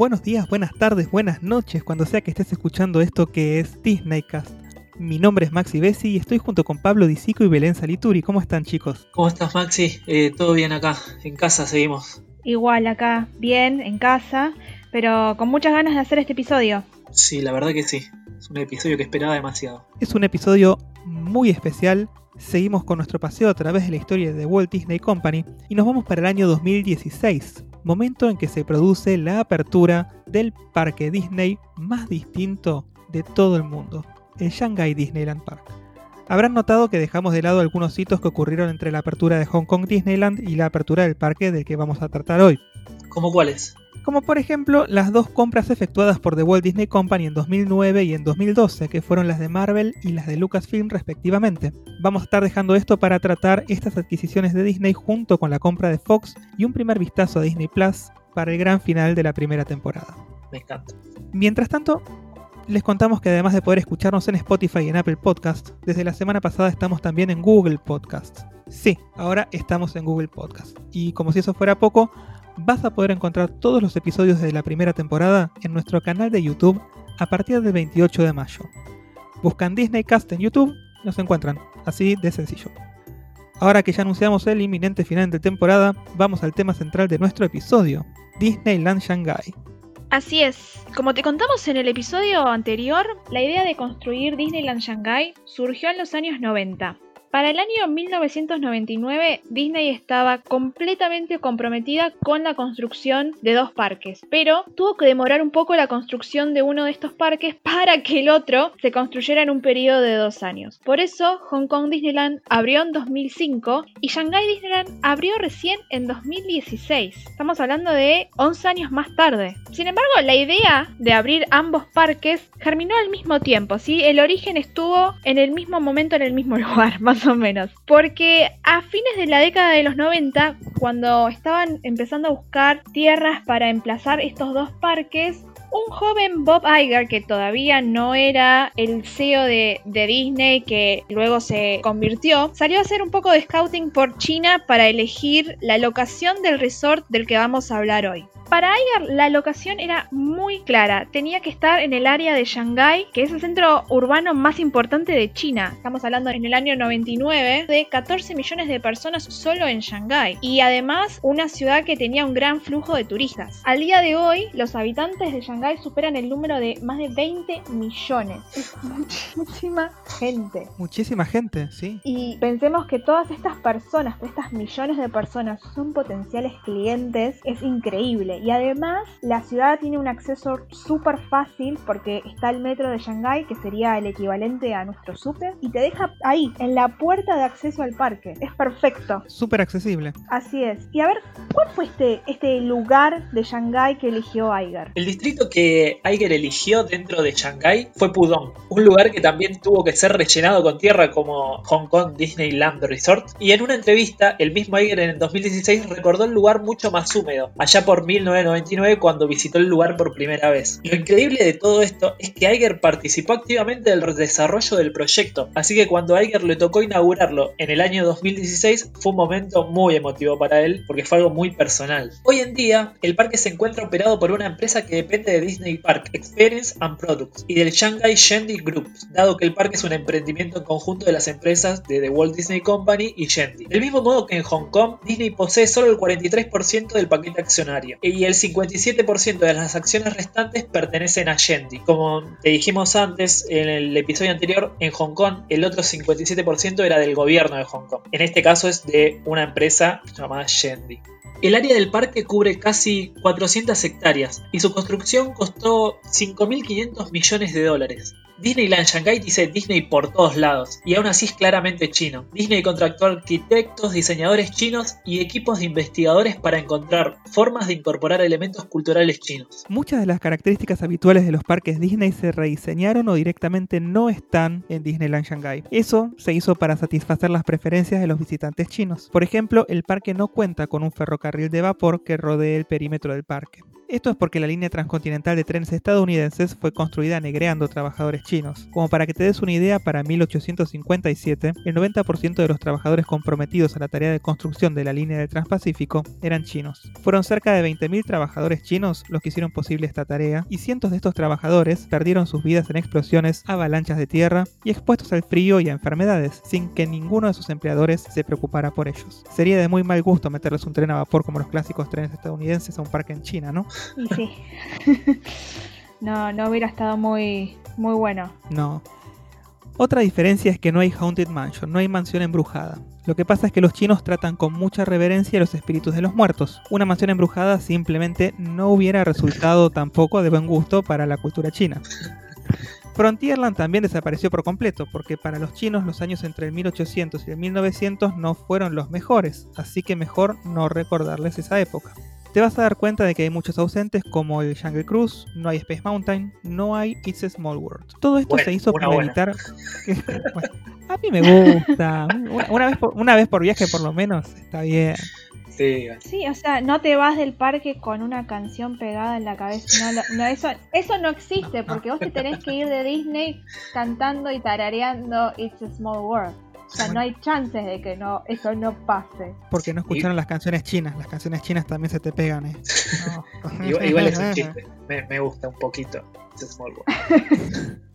buenos días, buenas tardes, buenas noches, cuando sea que estés escuchando esto que es Disneycast. Mi nombre es Maxi Bessi y estoy junto con Pablo Disico y Belén Salituri. ¿Cómo están chicos? ¿Cómo estás Maxi? Eh, todo bien acá, en casa seguimos. Igual acá, bien, en casa, pero con muchas ganas de hacer este episodio. Sí, la verdad que sí. Es un episodio que esperaba demasiado. Es un episodio muy especial. Seguimos con nuestro paseo a través de la historia de Walt Disney Company y nos vamos para el año 2016, momento en que se produce la apertura del parque Disney más distinto de todo el mundo, el Shanghai Disneyland Park. Habrán notado que dejamos de lado algunos hitos que ocurrieron entre la apertura de Hong Kong Disneyland y la apertura del parque del que vamos a tratar hoy. ¿Cómo cuáles? Como por ejemplo las dos compras efectuadas por The Walt Disney Company en 2009 y en 2012, que fueron las de Marvel y las de Lucasfilm respectivamente. Vamos a estar dejando esto para tratar estas adquisiciones de Disney junto con la compra de Fox y un primer vistazo a Disney Plus para el gran final de la primera temporada. Me encanta. Mientras tanto, les contamos que además de poder escucharnos en Spotify y en Apple Podcast, desde la semana pasada estamos también en Google Podcast. Sí, ahora estamos en Google Podcast. Y como si eso fuera poco, vas a poder encontrar todos los episodios de la primera temporada en nuestro canal de YouTube a partir del 28 de mayo. Buscan Disney Cast en YouTube nos encuentran, así de sencillo. Ahora que ya anunciamos el inminente final de temporada, vamos al tema central de nuestro episodio, Disneyland Shanghai. Así es, como te contamos en el episodio anterior, la idea de construir Disneyland Shanghai surgió en los años 90. Para el año 1999, Disney estaba completamente comprometida con la construcción de dos parques, pero tuvo que demorar un poco la construcción de uno de estos parques para que el otro se construyera en un periodo de dos años. Por eso, Hong Kong Disneyland abrió en 2005 y Shanghai Disneyland abrió recién en 2016. Estamos hablando de 11 años más tarde. Sin embargo, la idea de abrir ambos parques germinó al mismo tiempo, ¿sí? El origen estuvo en el mismo momento en el mismo lugar, o menos. Porque a fines de la década de los 90, cuando estaban empezando a buscar tierras para emplazar estos dos parques, un joven Bob Iger, que todavía no era el CEO de, Disney, que luego se convirtió, salió a hacer un poco de scouting por China para elegir la locación del resort del que vamos a hablar hoy. Para Iger la locación era muy clara, tenía que estar en el área de Shanghái, que es el centro urbano más importante de China. Estamos hablando en el año 99 de 14 millones de personas solo en Shanghái y además una ciudad que tenía un gran flujo de turistas. Al día de hoy, los habitantes de Shanghái superan el número de más de 20 millones. Es muchísima gente. Muchísima gente, sí. Y pensemos que todas estas personas, estas millones de personas son potenciales clientes, es increíble y además la ciudad tiene un acceso súper fácil porque está el metro de Shanghái, que sería el equivalente a nuestro súper, y te deja ahí, en la puerta de acceso al parque. Es perfecto. Súper accesible. Así es. Y a ver, ¿cuál fue este, este lugar de Shanghái que eligió Aiger? El distrito que Aiger eligió dentro de Shanghái fue Pudong, un lugar que también tuvo que ser rellenado con tierra como Hong Kong Disneyland Resort. Y en una entrevista, el mismo Aiger en el 2016 recordó el lugar mucho más húmedo, allá por 1999 cuando visitó el lugar por primera vez. Lo increíble de todo esto es que Iger participó activamente del desarrollo del proyecto, así que cuando a Iger le tocó inaugurarlo en el año 2016 fue un momento muy emotivo para él porque fue algo muy personal. Hoy en día, el parque se encuentra operado por una empresa que depende de Disney Park Experience and Products y del Shanghai Shendi Group, dado que el parque es un emprendimiento en conjunto de las empresas de The Walt Disney Company y Shendi. Del mismo modo que en Hong Kong, Disney posee solo el 43% del paquete accionario y el 57% de las acciones restantes pertenecen a Shendi. Como te dijimos antes en el episodio anterior, en Hong Kong el otro 57% era del gobierno de Hong Kong. En este caso es de una empresa llamada Shendi. El área del parque cubre casi 400 hectáreas y su construcción costó 5.500 millones de dólares. Disneyland Shanghai dice Disney por todos lados, y aún así es claramente chino. Disney contrató arquitectos, diseñadores chinos y equipos de investigadores para encontrar formas de incorporar elementos culturales chinos. Muchas de las características habituales de los parques Disney se rediseñaron o directamente no están en Disneyland Shanghai. Eso se hizo para satisfacer las preferencias de los visitantes chinos. Por ejemplo, el parque no cuenta con un ferrocarril de vapor que rodee el perímetro del parque. Esto es porque la línea transcontinental de trenes estadounidenses fue construida negreando trabajadores chinos. Como para que te des una idea, para 1857, el 90% de los trabajadores comprometidos a la tarea de construcción de la línea del Transpacífico eran chinos. Fueron cerca de 20.000 trabajadores chinos los que hicieron posible esta tarea, y cientos de estos trabajadores perdieron sus vidas en explosiones, avalanchas de tierra y expuestos al frío y a enfermedades, sin que ninguno de sus empleadores se preocupara por ellos. Sería de muy mal gusto meterles un tren a vapor como los clásicos trenes estadounidenses a un parque en China, ¿no? Y sí. no, no hubiera estado muy, muy bueno. No. Otra diferencia es que no hay Haunted Mansion, no hay mansión embrujada. Lo que pasa es que los chinos tratan con mucha reverencia a los espíritus de los muertos. Una mansión embrujada simplemente no hubiera resultado tampoco de buen gusto para la cultura china. Frontierland también desapareció por completo, porque para los chinos los años entre el 1800 y el 1900 no fueron los mejores, así que mejor no recordarles esa época te vas a dar cuenta de que hay muchos ausentes como el Jungle Cruise, no hay Space Mountain, no hay It's a Small World. Todo esto se hizo para evitar... a mí me gusta. Una, vez por, una vez por viaje por lo menos está bien. Sí. sí, o sea, no te vas del parque con una canción pegada en la cabeza. No, eso, eso no existe, porque vos te tenés que ir de Disney cantando y tarareando It's a Small World. O sea, no hay chances de que no eso no pase. Porque no escucharon las canciones chinas. Las canciones chinas también se te pegan, ¿eh? igual, es un chiste. Me, me gusta un poquito. Small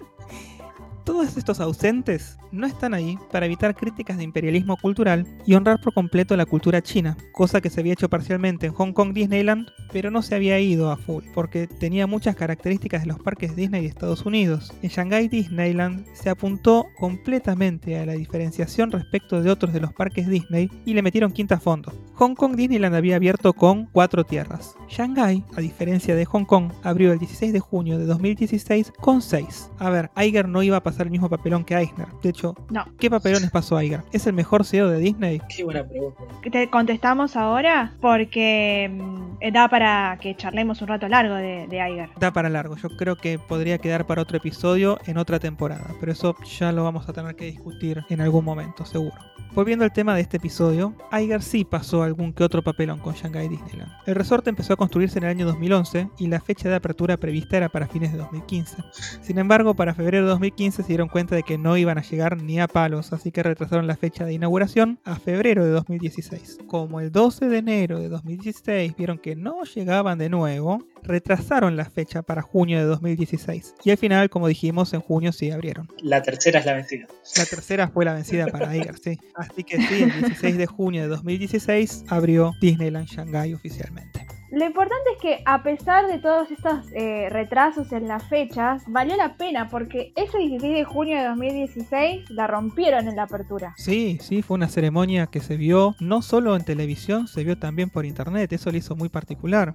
Todos estos ausentes no están ahí para evitar críticas de imperialismo cultural y honrar por completo la cultura china, cosa que se había hecho parcialmente en Hong Kong Disneyland, pero no se había ido a full, porque tenía muchas características de los parques Disney de Estados Unidos. En Shanghai Disneyland se apuntó completamente a la diferenciación respecto de otros de los parques Disney y le metieron quinta a fondo. Hong Kong Disneyland había abierto con cuatro tierras. Shanghai, a diferencia de Hong Kong, abrió el 16 de junio de 2016 con seis. A ver, Iger no iba a pasar el mismo papelón que Eisner. De hecho, no. ¿qué papelones pasó Iger? ¿Es el mejor CEO de Disney? Qué buena pregunta. Te contestamos ahora porque mm, da para que charlemos un rato largo de, de Iger. Da para largo. Yo creo que podría quedar para otro episodio en otra temporada. Pero eso ya lo vamos a tener que discutir en algún momento, seguro. Volviendo al tema de este episodio, Iger sí pasó algún que otro papelón con Shanghai Disneyland. El resort empezó a construirse en el año 2011 y la fecha de apertura prevista era para fines de 2015. Sin embargo, para febrero de 2015 se dieron cuenta de que no iban a llegar ni a palos, así que retrasaron la fecha de inauguración a febrero de 2016. Como el 12 de enero de 2016 vieron que no llegaban de nuevo, retrasaron la fecha para junio de 2016. Y al final, como dijimos, en junio sí abrieron. La tercera es la vencida. La tercera fue la vencida para Iger, sí. Así que sí, el 16 de junio de 2016 abrió Disneyland Shanghai oficialmente. Lo importante es que a pesar de todos estos eh, retrasos en las fechas, valió la pena porque ese 16 de junio de 2016 la rompieron en la apertura. Sí, sí, fue una ceremonia que se vio no solo en televisión, se vio también por internet, eso le hizo muy particular.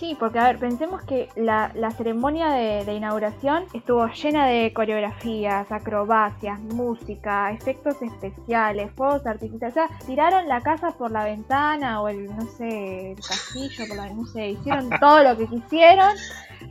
Sí, porque a ver, pensemos que la, ceremonia de, de, inauguración estuvo llena de coreografías, acrobacias, música, efectos especiales, fuegos artificiales, o sea, tiraron la casa por la ventana o el, no sé, el castillo la, no sé, hicieron todo lo que quisieron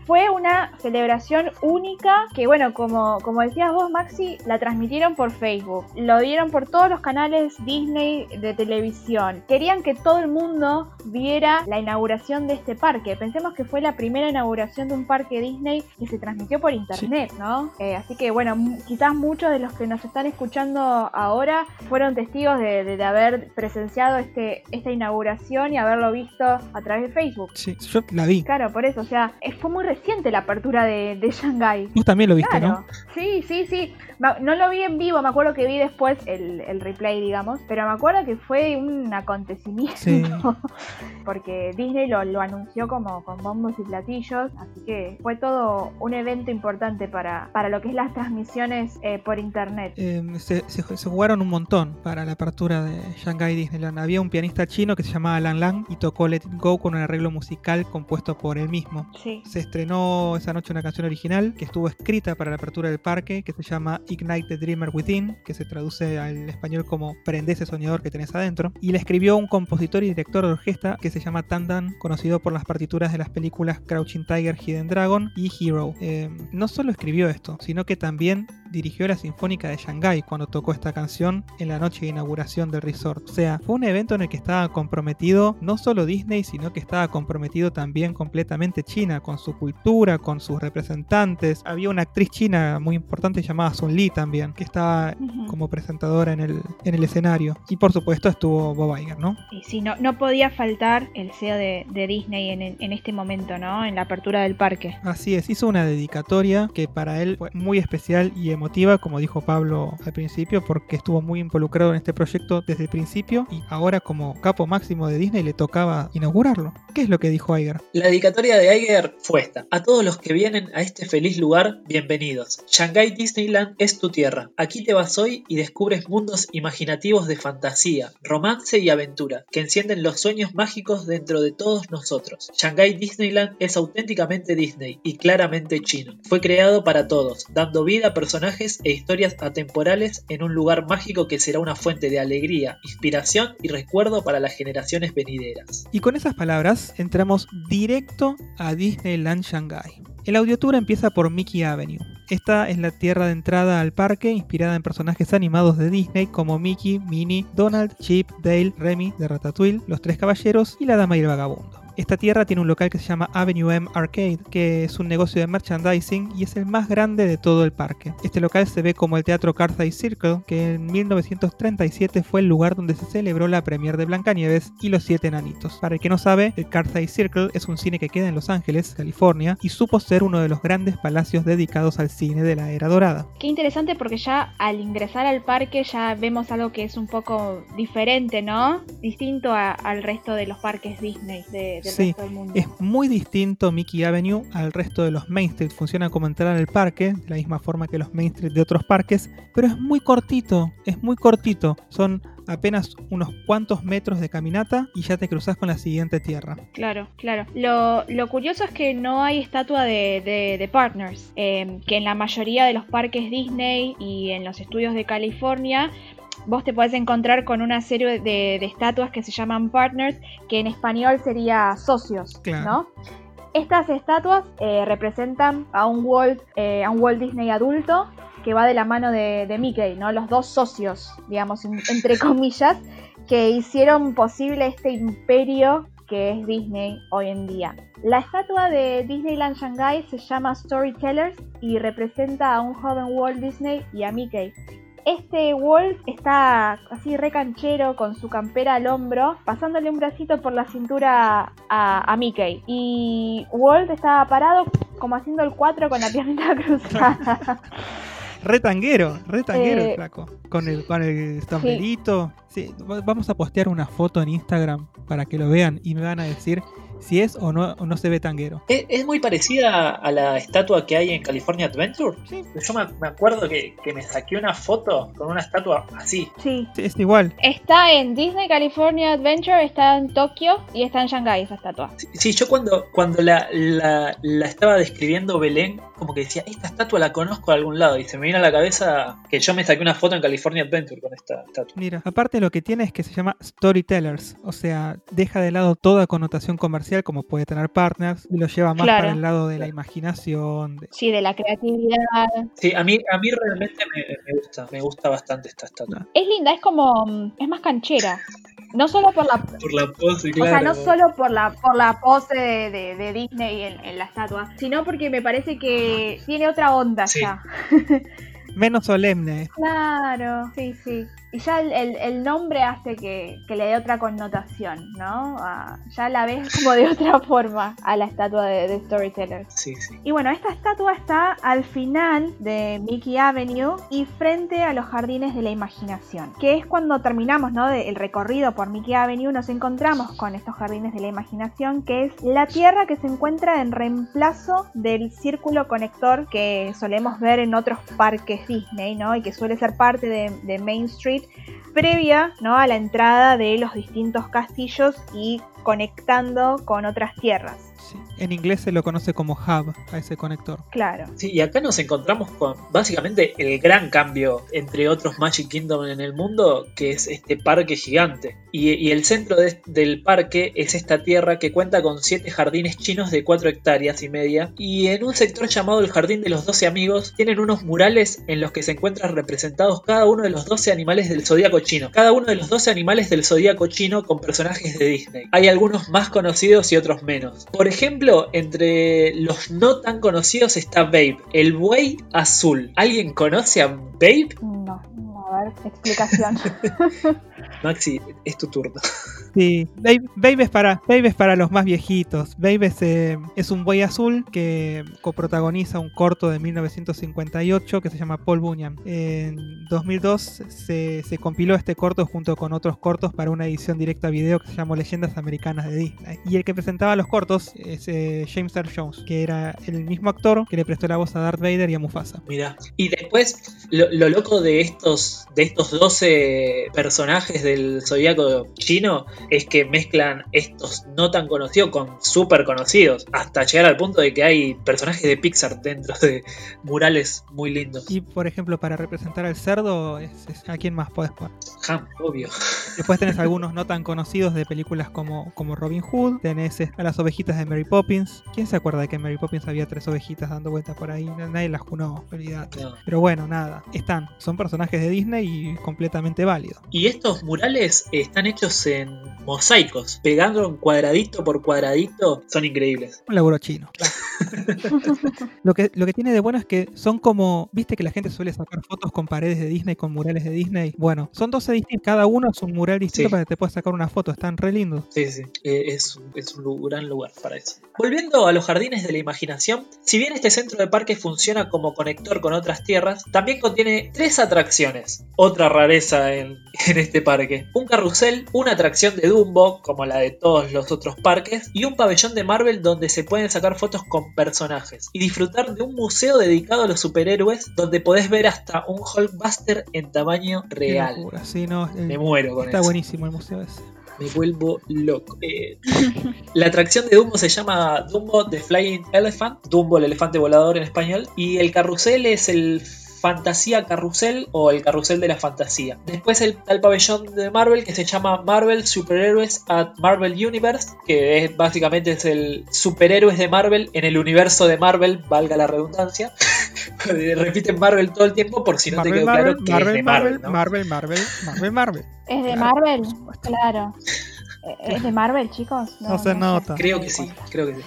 fue una celebración única que, bueno, como, como decías vos, Maxi, la transmitieron por Facebook. Lo dieron por todos los canales Disney de televisión. Querían que todo el mundo viera la inauguración de este parque. Pensemos que fue la primera inauguración de un parque Disney que se transmitió por internet, ¿no? Eh, así que, bueno, quizás muchos de los que nos están escuchando ahora fueron testigos de, haber presenciado este, esta inauguración y haberlo visto a través de Facebook. Sí, yo la vi. Claro, por eso, o sea, fue muy reciente la apertura de, de Shanghai. Tú también lo viste, ¿no? Sí, sí, sí. No lo vi en vivo, me acuerdo que vi después el, el replay, digamos, pero me acuerdo que fue un acontecimiento. Sí. porque Disney lo, lo, anunció como con bombos y platillos, así que fue todo un evento importante para, para lo que es las transmisiones eh, por internet. Em, se, se, jugaron un montón para la apertura de Shanghai Disneyland. Había un pianista chino que se llamaba Lang Lang y tocó Let It Go con un arreglo musical compuesto por él mismo. Sí. Se estrenó esa noche una canción original que estuvo escrita para la apertura del parque, que se llama Ignite the Dreamer Within, que se traduce al español como Prende ese soñador que tenés adentro. Y la escribió un compositor y director de orquesta que se llama Tandan, conocido por las partituras de las películas Crouching Tiger, Hidden Dragon y Hero. Eh, no solo escribió esto, sino que también dirigió la Sinfónica de Shanghái cuando tocó esta canción en la noche de inauguración del resort. O sea, fue un evento en el que estaba comprometido no solo Disney, sino que estaba comprometido también completamente China, con su cultura, con sus representantes. Había una actriz china muy importante llamada Sun Li también, que estaba como presentadora en el, en el escenario. Y por supuesto estuvo Bob Iger, ¿no? Y sí, no, no podía faltar el CEO de, Disney en, en, este momento, ¿no? En la apertura del parque. Así es, hizo una dedicatoria que para él fue muy especial y emotiva, como dijo Pablo al principio, porque estuvo muy involucrado en este proyecto desde el principio y ahora como capo máximo de Disney le tocaba inaugurarlo. ¿Qué es lo que dijo Iger? La dedicatoria de Iger fue esta. A todos los que vienen a este feliz lugar, bienvenidos. Shanghai Disneyland es tu tierra. Aquí te vas hoy y descubres mundos imaginativos de fantasía, romance y aventura, que encienden los sueños mágicos dentro de todos nosotros. Shanghai Disneyland es auténticamente Disney y claramente chino. Fue creado para todos, dando vida a personajes e historias atemporales en un lugar mágico que será una fuente de alegría, inspiración y recuerdo para las generaciones venideras. Y con esas palabras entramos directo a Disneyland Shanghai. El audiotour empieza por Mickey Avenue. Esta es la tierra de entrada al parque, inspirada en personajes animados de Disney como Mickey, Minnie, Donald, Chip, Dale, Remy de Ratatouille, Los Tres Caballeros y la Dama y el Vagabundo. Esta tierra tiene un local que se llama Avenue M Arcade, que es un negocio de merchandising y es el más grande de todo el parque. Este local se ve como el teatro Carthay Circle, que en 1937 fue el lugar donde se celebró la premiere de Blancanieves y los Siete Enanitos. Para el que no sabe, el Carthay Circle es un cine que queda en Los Ángeles, California, y supo ser uno de los grandes palacios dedicados al cine de la era dorada. Qué interesante porque ya al ingresar al parque ya vemos algo que es un poco diferente, ¿no? Distinto al resto de los parques Disney de, sí, Es muy distinto Mickey Avenue al resto de los Main Street. Funciona como entrar al parque, de la misma forma que los Main Street de otros parques, pero es muy cortito, es muy cortito. Son apenas unos cuantos metros de caminata y ya te cruzas con la siguiente tierra. Claro, claro. Lo, curioso es que no hay estatua de, partners, eh, que en la mayoría de los parques Disney y en los estudios de California vos te podés encontrar con una serie de, estatuas que se llaman partners, que en español sería socios, ¿no? Estas estatuas eh, representan a un Walt, eh, a un Walt Disney adulto que va de la mano de, Mickey, ¿no? Los dos socios, digamos, entre comillas, que hicieron posible este imperio que es Disney hoy en día. La estatua de Disneyland Shanghai se llama Storytellers y representa a un joven Walt Disney y a Mickey. Este Wolf está así recanchero con su campera al hombro, pasándole un bracito por la cintura a, Mickey. Y Wolf está parado como haciendo el 4 con la pierna cruzada. Retanguero, retanguero el eh, flaco. Con el, con el Sí, vamos a postear una foto en Instagram para que lo vean y me van a decir si es o no, no se ve tanguero. ¿Es, muy parecida a la estatua que hay en California Adventure? Sí. Yo me, acuerdo que, me saqué una foto con una estatua así. Sí. Es igual. Está en Disney California Adventure, está en Tokio y está en Shanghai esa estatua. Sí, yo cuando, cuando la, la, la, estaba describiendo Belén, como que decía, esta estatua la conozco de algún lado. Y se me viene a la cabeza que yo me saqué una foto en California Adventure con esta estatua. Mira, aparte lo que tiene es que se llama Storytellers. O sea, deja de lado toda connotación comercial como puede tener partners, y lo lleva más para el lado de la imaginación. Sí, de la creatividad. Sí, a mí, a mí realmente me, gusta, me gusta bastante esta estatua. Es linda, es como, es más canchera. No solo por la, por la pose, claro. O sea, no solo por la, por la pose de, Disney en, la estatua, sino porque me parece que tiene otra onda ya. Menos solemne. Claro, sí, sí y ya el, nombre hace que, le dé otra connotación, ¿no? ya la ves como de otra forma a la estatua de, Storyteller. Sí, sí. Y bueno, esta estatua está al final de Mickey Avenue y frente a los jardines de la imaginación, que es cuando terminamos, ¿no? el recorrido por Mickey Avenue, nos encontramos con estos jardines de la imaginación, que es la tierra que se encuentra en reemplazo del círculo conector que solemos ver en otros parques Disney, ¿no? Y que suele ser parte de Main Street previa ¿no? a la entrada de los distintos castillos y conectando con otras tierras. En inglés se lo conoce como hub a ese conector. Claro. Sí, y acá nos encontramos con básicamente el gran cambio entre otros Magic Kingdom en el mundo, que es este parque gigante. Y, y el centro de- del parque es esta tierra que cuenta con siete jardines chinos de 4 hectáreas y media. Y en un sector llamado el Jardín de los 12 Amigos tienen unos murales en los que se encuentran representados cada uno de los 12 animales del zodíaco chino. Cada uno de los 12 animales del zodíaco chino con personajes de Disney. Hay algunos más conocidos y otros menos. Por ejemplo, entre los no tan conocidos está Babe, el buey azul. ¿Alguien conoce a Babe? No, no, a ver, explicación. Maxi, es tu turno. Sí, Babe, es para, Babe es para los más viejitos. Babe es, eh, es un buey azul que coprotagoniza un corto de 1958 que se llama Paul Bunyan. En 2002 se, se compiló este corto junto con otros cortos para una edición directa a video que se llamó Leyendas Americanas de Disney. Y el que presentaba los cortos es eh, James Earl Jones, que era el mismo actor que le prestó la voz a Darth Vader y a Mufasa. Mira. Y después, lo, lo loco de estos, de estos 12 personajes del zodiaco chino es que mezclan estos no tan conocidos con súper conocidos. Hasta llegar al punto de que hay personajes de Pixar dentro de murales muy lindos. Y por ejemplo, para representar al cerdo, es, es- ¿a quién más podés poner? Ham, obvio. Después tenés algunos no tan conocidos de películas como, como Robin Hood. Tenés a las ovejitas de Mary Poppins. ¿Quién se acuerda de que en Mary Poppins había tres ovejitas dando vueltas por ahí? Nadie las junó, olvidate. No. Pero bueno, nada. Están. Son personajes de Disney y completamente válidos. Y estos murales están hechos en mosaicos, pegando en cuadradito por cuadradito, son increíbles. Un laburo chino. Lo que, lo que tiene de bueno es que son como. ¿Viste que la gente suele sacar fotos con paredes de Disney, con murales de Disney? Bueno, son 12 distintos. Cada uno es un mural distinto Sí. para que te puedas sacar una foto. Están re lindos. Sí, sí, eh, es, es un gran lugar para eso. Volviendo a los jardines de la imaginación, si bien este centro de parque funciona como conector con otras tierras, también contiene tres atracciones. Otra rareza en, en este parque. Un carrusel, una atracción de Dumbo, como la de todos los otros parques, y un pabellón de Marvel donde se pueden sacar fotos con personajes. Y disfrutar de un museo dedicado a los superhéroes, donde podés ver hasta un Hulkbuster en tamaño real. locura. Sí, no, el- Me muero con está eso. buenísimo el museo ese. Me vuelvo loco. Eh, la atracción de Dumbo se llama Dumbo the Flying Elephant, Dumbo el elefante volador en español, y el carrusel es el Fantasía Carrusel o el Carrusel de la Fantasía. Después el, el pabellón de Marvel que se llama Marvel Superhéroes at Marvel Universe, que es básicamente es el superhéroes de Marvel en el universo de Marvel, valga la redundancia. Repiten Marvel todo el tiempo por si no te quedó claro que es de Marvel. ¿no? Marvel, Marvel, Marvel, Marvel. ¿Es de Claro, Marvel? Claro. Eh, ¿Es de Marvel, chicos? No se nota. Creo que sí, creo que sí.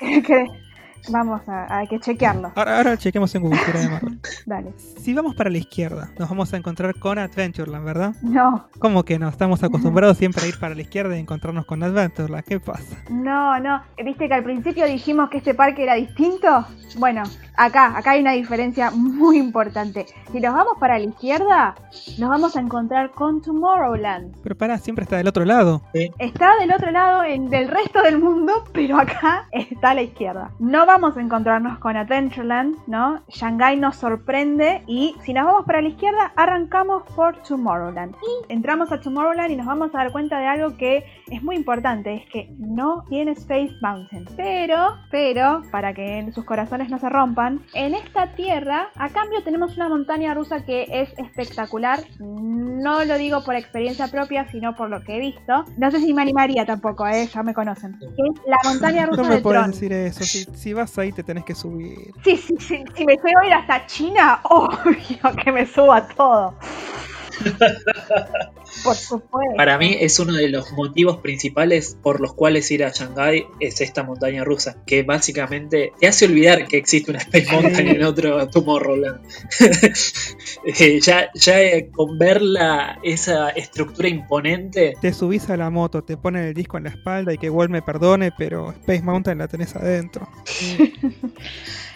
Vamos a, hay que chequearlo. Ahora, ahora chequemos en Google. Dale. Si vamos para la izquierda, nos vamos a encontrar con Adventureland, ¿verdad? No, ¿Cómo que no? Estamos acostumbrados siempre a ir para la izquierda y encontrarnos con Adventureland. ¿Qué pasa? no, no. ¿Viste que al principio dijimos que este parque era distinto? Bueno, acá, acá hay una diferencia muy importante. Si nos vamos para la izquierda, nos vamos a encontrar con Tomorrowland. Pero pará, siempre está del otro lado. Está del otro lado en, del resto del mundo, pero acá está a la izquierda. No vamos a encontrarnos con Adventureland, ¿no? Shanghai nos sorprende y si nos vamos para la izquierda, arrancamos por Tomorrowland. Y entramos a Tomorrowland y nos vamos a dar cuenta de algo que es muy importante, es que no tiene Space Mountain. Pero, pero, para que sus corazones no se rompan, en esta tierra, a cambio tenemos una montaña rusa que es espectacular. No lo digo por experiencia propia, sino por lo que he visto. No sé si me animaría tampoco, ¿eh? ya me conocen. Es la montaña rusa No me de puedes Tron. decir eso. Si, si vas ahí te tenés que subir. Sí, sí, sí, si me a ir hasta China, obvio que me suba todo. Por supuesto. Para mí es uno de los motivos principales por los cuales ir a Shanghai es esta montaña rusa, que básicamente te hace olvidar que existe una Space Mountain en otro Tomorrowland. Eh, ya ya eh, con ver la, esa estructura imponente, Te subís a la moto, te ponen el disco en la espalda y que Wall me perdone, pero Space Mountain la tenés adentro.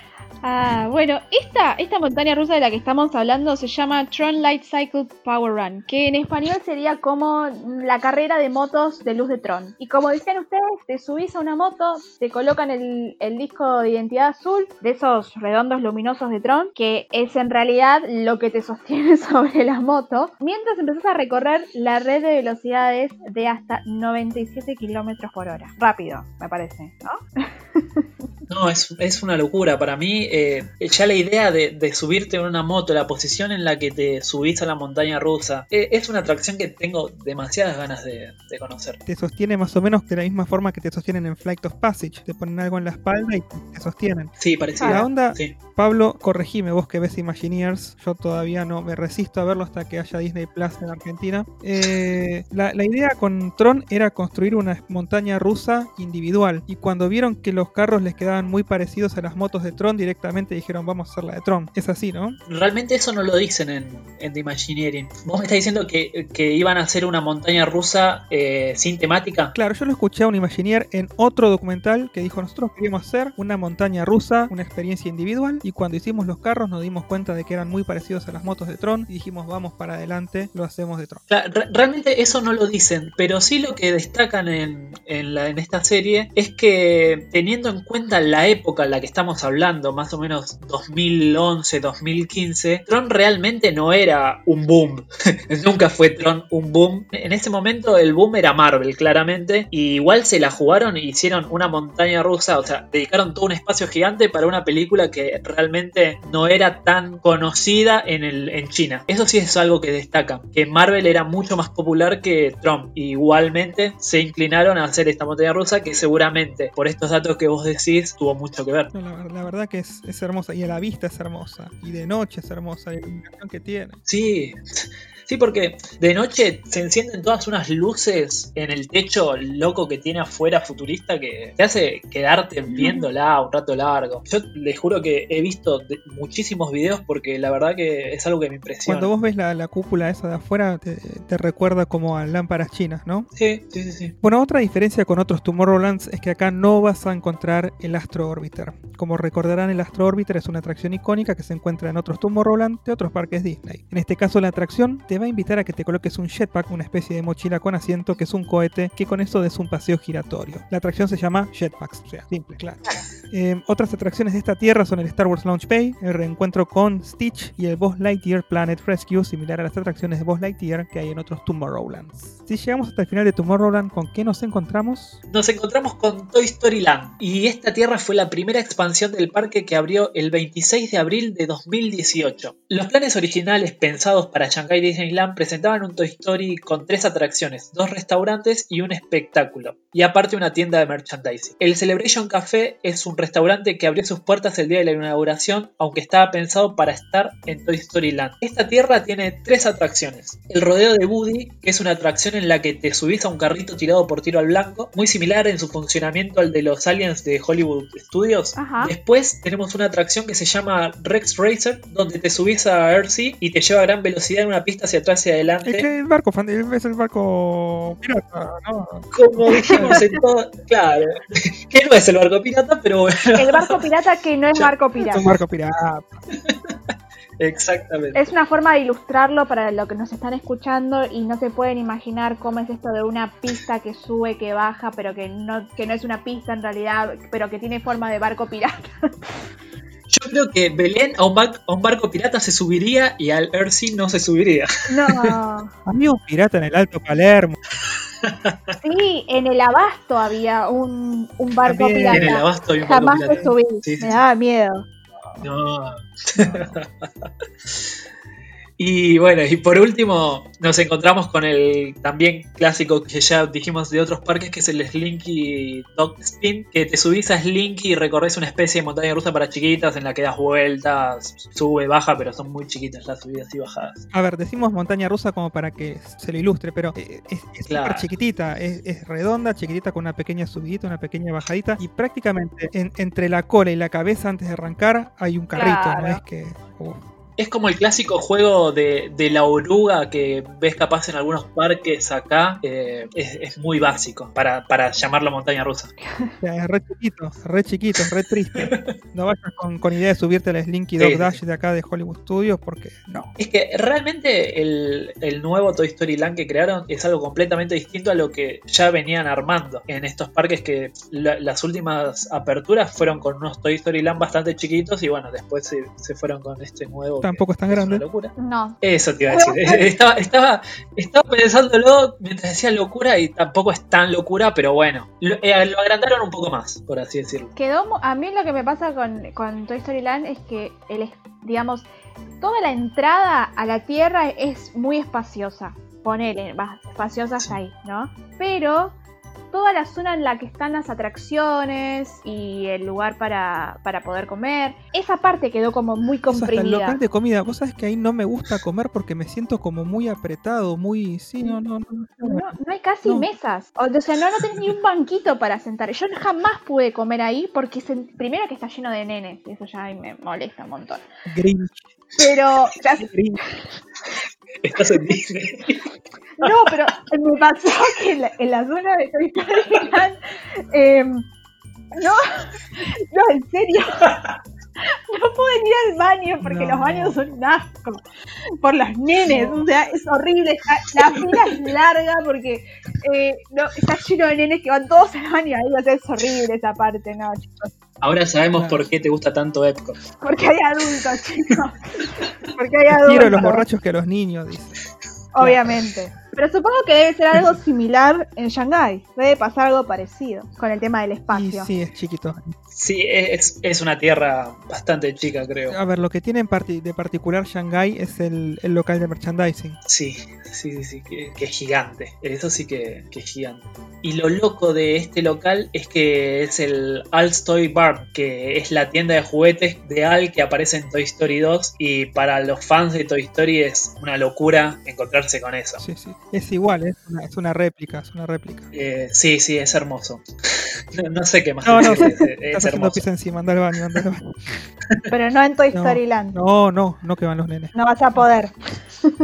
Ah, bueno, esta, esta montaña rusa de la que estamos hablando se llama Tron Light Cycle Power Run, que en español sería como la carrera de motos de luz de Tron. Y como decían ustedes, te subís a una moto, te colocan el, el disco de identidad azul, de esos redondos luminosos de Tron, que es en realidad lo que te sostiene sobre la moto, mientras empezás a recorrer la red de velocidades de hasta 97 kilómetros por hora. Rápido, me parece, ¿no? No, es, es una locura. Para mí, eh, ya la idea de, de subirte en una moto, la posición en la que te subís a la montaña rusa, eh, es una atracción que tengo demasiadas ganas de, de conocer. Te sostiene más o menos de la misma forma que te sostienen en Flight of Passage. Te ponen algo en la espalda y te sostienen. Sí, parecido. La onda, Sí. Pablo, corregime vos que ves Imagineers. Yo todavía no me resisto a verlo hasta que haya Disney Plus en Argentina. Eh, la, la idea con Tron era construir una montaña rusa individual. Y cuando vieron que los carros les quedaban muy parecidos a las motos de Tron, directamente dijeron vamos a hacer la de Tron. Es así, ¿no? Realmente eso no lo dicen en, en The Imagineering. Vos me estás diciendo que, que iban a hacer una montaña rusa eh, sin temática. Claro, yo lo escuché a un Imagineer en otro documental que dijo nosotros queríamos hacer una montaña rusa, una experiencia individual. Y cuando hicimos los carros nos dimos cuenta de que eran muy parecidos a las motos de Tron. Y dijimos vamos para adelante, lo hacemos de Tron. Re- realmente eso no lo dicen, pero sí lo que destacan en, en, la, en esta serie es que teniendo en cuenta la época en la que estamos hablando, más o menos 2011, 2015, Tron realmente no era un boom. Nunca fue Tron un boom. En ese momento el boom era Marvel, claramente, y igual se la jugaron e hicieron una montaña rusa, o sea, dedicaron todo un espacio gigante para una película que realmente no era tan conocida en, el, en China. Eso sí es algo que destaca, que Marvel era mucho más popular que Trump. Igualmente se inclinaron a hacer esta montaña rusa que seguramente, por estos datos que vos decís, tuvo mucho que ver. La, la verdad que es, es hermosa. Y a la vista es hermosa. Y de noche es hermosa. La iluminación que tiene. Sí. Sí, porque de noche se encienden todas unas luces en el techo loco que tiene afuera futurista que te hace quedarte viéndola un rato largo. Yo les juro que he visto muchísimos videos porque la verdad que es algo que me impresiona. Cuando vos ves la, la cúpula esa de afuera, te, te recuerda como a lámparas chinas, ¿no? Sí, sí, sí, sí. Bueno, otra diferencia con otros Tomorrowlands es que acá no vas a encontrar el Astro Orbiter. Como recordarán, el Astro Orbiter es una atracción icónica que se encuentra en otros Tomorrowland de otros parques Disney. En este caso, la atracción te va a invitar a que te coloques un jetpack, una especie de mochila con asiento que es un cohete que con eso des un paseo giratorio. La atracción se llama Jetpacks, o sea, simple, claro. Eh, otras atracciones de esta tierra son el Star Wars Launch Bay, el reencuentro con Stitch y el Buzz Lightyear Planet Rescue, similar a las atracciones de Buzz Lightyear que hay en otros Tomorrowlands. Si llegamos hasta el final de Tomorrowland, ¿con qué nos encontramos? Nos encontramos con Toy Story Land y esta tierra fue la primera expansión del parque que abrió el 26 de abril de 2018. Los planes originales pensados para Shanghai Disneyland presentaban un Toy Story con tres atracciones, dos restaurantes y un espectáculo, y aparte una tienda de merchandising. El Celebration Café es un restaurante que abrió sus puertas el día de la inauguración, aunque estaba pensado para estar en Toy Story Land. Esta tierra tiene tres atracciones. El rodeo de Woody, que es una atracción en la que te subís a un carrito tirado por tiro al blanco, muy similar en su funcionamiento al de los aliens de Hollywood Studios. Ajá. Después tenemos una atracción que se llama Rex Racer, donde te subís a Earthsea y te lleva a gran velocidad en una pista hacia atrás y Es adelante. que el barco, fan- es el barco pirata, ¿no? Como dijimos en todo, claro, que no es el barco pirata, pero bueno, El barco pirata que no es barco Es pirata. un barco pirata. exactamente. Es una forma de ilustrarlo para lo que nos están escuchando y no se pueden imaginar cómo es esto de una pista que sube, que baja, pero que no, que no es una pista en realidad, pero que tiene forma de barco pirata. Yo creo que Belén a un, bar- a un barco pirata se subiría y al Earthsea no se subiría. No. Había un pirata en el Alto Palermo. Sí, en el abasto había un, un barco También. pirata. En el abasto hay un barco Jamás me subí, Sí, sí, me daba miedo. No. y bueno, y por último nos encontramos con el también clásico que ya dijimos de otros parques, que es el Slinky Dog Spin, que te subís a Slinky y recorres una especie de montaña rusa para chiquitas en la que das vueltas, sube, baja, pero son muy chiquitas las subidas y bajadas. A ver, decimos montaña rusa como para que se lo ilustre, pero eh, es, es Claro. súper chiquitita, es, es redonda, chiquitita con una pequeña subidita, una pequeña bajadita y prácticamente en- entre la cola y la cabeza antes de arrancar hay un carrito, Claro. no es que... uf. Es como el clásico juego de, de la oruga que ves capaz en algunos parques acá. eh, es, es muy básico para, para llamarlo montaña rusa. Es re chiquito, re chiquito, re triste. No vayas con, con idea de subirte al Slinky Dog sí, Dash de acá de Hollywood Studios porque no. Es que realmente el, el nuevo Toy Story Land que crearon es algo completamente distinto a lo que ya venían armando en estos parques que la- las últimas aperturas fueron con unos Toy Story Land bastante chiquitos y bueno, después se, se fueron con este nuevo. Tampoco es tan una grande. locura. No. Eso te iba a decir. estaba, estaba, estaba pensándolo mientras decía locura y tampoco es tan locura, pero bueno, lo, eh, lo agrandaron un poco más, por así decirlo. Quedó, a mí lo que me pasa con, con Toy Story Land es que, el, es- digamos, toda la entrada a la Tierra es muy espaciosa. Ponele, va, espaciosa Sí. hasta ahí, ¿no? Pero toda la zona en la que están las atracciones y el lugar para, para poder comer, esa parte quedó como muy hasta el comprimida. local de comida. Vos sabés que ahí no me gusta comer porque me siento como muy apretado, muy. Sí, no, no, no. no, No, bueno. no hay casi No. mesas. O, sea, no, no tenés ni un banquito para sentar. Yo jamás pude comer ahí porque se- primero que está lleno de nenes. Y eso ya me molesta un montón. Grinch, Pero ya Grinch. Estás en Disney. No, pero me pasó que en la, en la zona de Toy em, no, no, en serio, no pueden ir al baño porque No. los baños son un asco por los nenes, o sea, es horrible, la fila es larga porque eh, no, está lleno de nenes que van todos al baño ahí, o sea, es horrible esa parte, no, chicos, Ahora sabemos Claro. por qué te gusta tanto Epcot. porque hay adultos, chicos, porque hay adultos. Quiero a los borrachos que a los niños, dice. Obviamente. Pero supongo que debe ser algo similar en Shanghái. Debe pasar algo parecido con el tema del Y espacio. sí, es chiquito. Sí, es, es una tierra bastante chica, creo. A ver, lo que tiene en parti- de particular Shanghai es el, el local de merchandising. Sí, sí, sí, sí, que, que es gigante. Eso sí que, que es gigante. Y lo loco de este local es que es el Al's Toy Barn, que es la tienda de juguetes de Al que aparece en Toy Story 2. Y para los fans de Toy Story es una locura encontrarse con eso. Sí, sí. Es igual, es una, es una réplica, es una réplica. Eh, sí, sí, es hermoso. No, no sé qué más No, no, es, es Estás haciendo hermoso. pis encima, anda al baño, anda al baño. Pero no en Toy No. Story Land. No. No, no, no que van los nenes. vas a poder.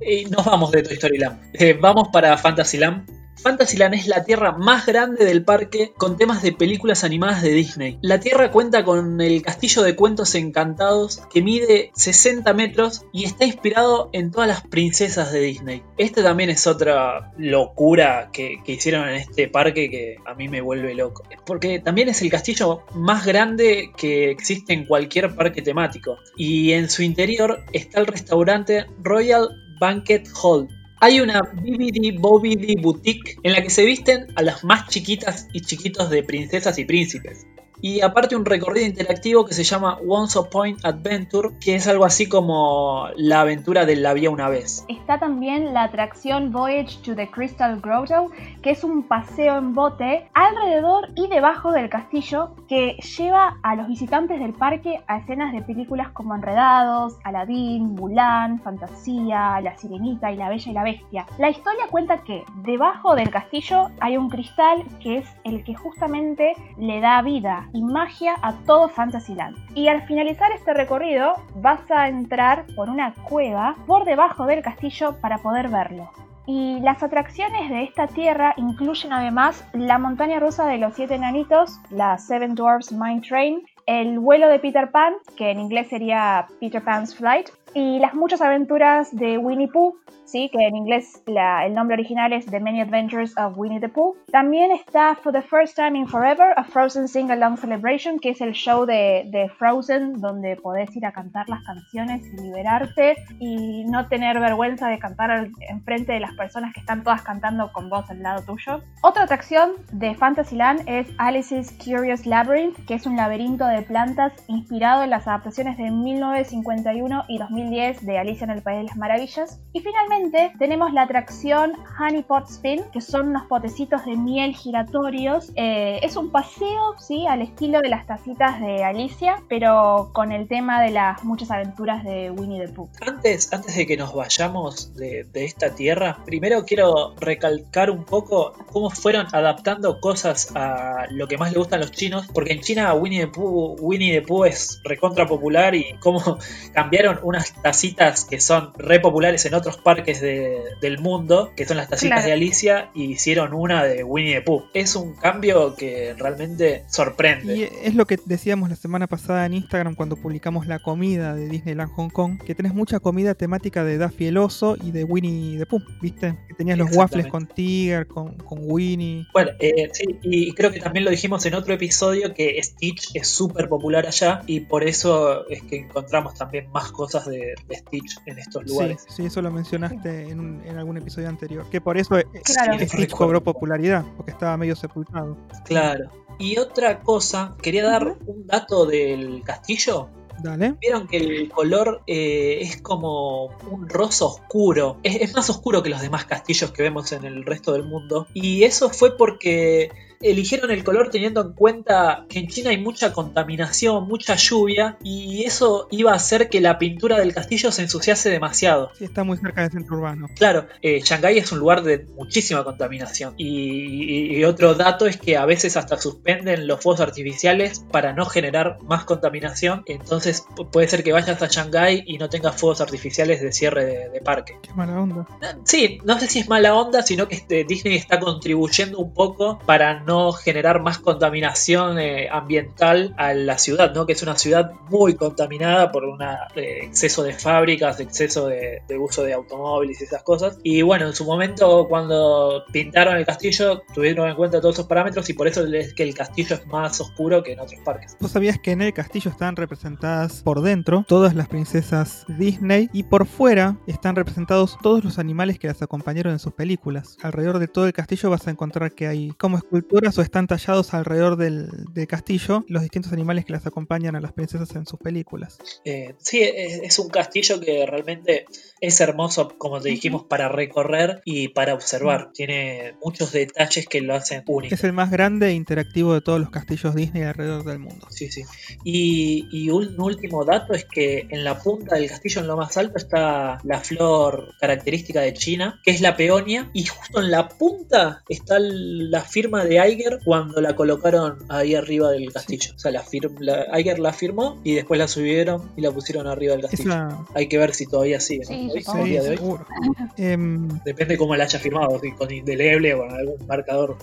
Y nos vamos de Toy Story Land. Eh, vamos para Fantasyland. Fantasyland es la tierra más grande del parque con temas de películas animadas de Disney. La tierra cuenta con el castillo de cuentos encantados que mide 60 metros y está inspirado en todas las princesas de Disney. Esta también es otra locura que, que hicieron en este parque que a mí me vuelve loco. Porque también es el castillo más grande que existe en cualquier parque temático. Y en su interior está el restaurante Royal Banquet Hall. Hay una BBD Bobby Boutique en la que se visten a las más chiquitas y chiquitos de princesas y príncipes. Y aparte un recorrido interactivo que se llama Once Upon Adventure, que es algo así como la aventura de la vía una vez. Está también la atracción Voyage to the Crystal Grotto, que es un paseo en bote alrededor y debajo del castillo que lleva a los visitantes del parque a escenas de películas como Enredados, Aladdin, Mulan, Fantasía, La Sirenita y La Bella y la Bestia. La historia cuenta que debajo del castillo hay un cristal que es el que justamente le da vida y magia a todo Fantasyland. Y al finalizar este recorrido vas a entrar por una cueva por debajo del castillo para poder verlo. Y las atracciones de esta tierra incluyen además la montaña rusa de los siete enanitos, la Seven Dwarfs Mine Train, el vuelo de Peter Pan, que en inglés sería Peter Pan's Flight, y las muchas aventuras de Winnie Pooh, ¿sí? que en inglés el nombre original es The Many Adventures of Winnie the Pooh. También está For the First Time in Forever, a Frozen Sing Along Celebration, que es el show de, Frozen, donde podés ir a cantar las canciones y liberarte y no tener vergüenza de cantar enfrente de las personas que están todas cantando con vos al lado tuyo. Otra atracción de Fantasyland es Alice's Curious Labyrinth, que es un laberinto de plantas inspirado en las adaptaciones de 1951 y 2010 de Alicia en el País de las Maravillas. Y finalmente tenemos la atracción Honey Pot Spin, que son unos potecitos de miel giratorios. Eh, es un paseo, ¿sí? Al estilo de las tacitas de Alicia, pero con el tema de las muchas aventuras de Winnie the Pooh. Antes, antes de que nos vayamos de, esta tierra, primero quiero recalcar un poco cómo fueron adaptando cosas a lo que más le gustan los chinos, porque en China Winnie the Pooh, Winnie the Pooh es recontra popular y cómo cambiaron unas tacitas que son re populares en otros parques de- del mundo, que son las tacitas Claro. de Alicia, y hicieron una de Winnie the Pooh. Es un cambio que realmente sorprende. Y es lo que decíamos la semana pasada en Instagram cuando publicamos la comida de Disneyland Hong Kong, que tenés mucha comida temática de Daffy el oso y de Winnie the Pooh, ¿viste? Que tenías los waffles con Tiger, con, con Winnie. Bueno, eh, sí, y creo que también lo dijimos en otro episodio que Stitch es súper popular allá y por eso es que encontramos también más cosas de, de Stitch en estos Sí, lugares. sí, eso lo mencionaste en, un- en algún episodio anterior. Que por eso eh, Claro. Stitch cobró popularidad, porque estaba medio sepultado. Claro. Y otra cosa, quería dar un dato del castillo. Dale. Vieron que el color eh, es como un rosa oscuro. Es, es más oscuro que los demás castillos que vemos en el resto del mundo. Y eso fue porque eligieron el color teniendo en cuenta que en China hay mucha contaminación, mucha lluvia. Y eso iba a hacer que la pintura del castillo se ensuciase demasiado. Sí, está muy cerca del centro urbano. Claro, eh, Shanghái es un lugar de muchísima contaminación. Y, y- y otro dato es que a veces hasta suspenden los fuegos artificiales para no generar más contaminación. Entonces pu- puede ser que vayas a Shanghái y no tengas fuegos artificiales de cierre de, de parque. Qué mala onda. Sí, no sé si es mala onda, sino que este, Disney está contribuyendo un poco para no generar más contaminación eh, ambiental a la ciudad, ¿no? Que es una ciudad muy contaminada por un exceso de fábricas, exceso de, de uso de automóviles y esas cosas. Y bueno, en su momento cuando pintaron el castillo tuvieron en cuenta todos esos parámetros y por eso es que el castillo es más oscuro que en otros parques. ¿Vos sabías que en el castillo están representadas por dentro todas las princesas Disney y por fuera están representados todos los animales que las acompañaron en sus películas? Alrededor de todo el castillo vas a encontrar que hay como o están tallados alrededor del, del castillo los distintos animales que las acompañan a las princesas en sus películas. Eh, sí, es un castillo que realmente es hermoso, como te dijimos, para recorrer y para observar. Tiene muchos detalles que lo hacen único. Es el más grande e interactivo de todos los castillos Disney alrededor del mundo. Sí, sí. Y, y un último dato es que en la punta del castillo, en lo más alto, está la flor característica de China, que es la peonia, y justo en la punta está la firma de Iger cuando la colocaron ahí arriba del castillo. O sea, la, la Iger la firmó y después la subieron y la pusieron arriba del castillo. Esa, Hay que ver si todavía sigue. ¿no? Sí, Supongo. sí, de seguro. Em, Depende cómo la haya firmado, si con indeleble o con algún marcador.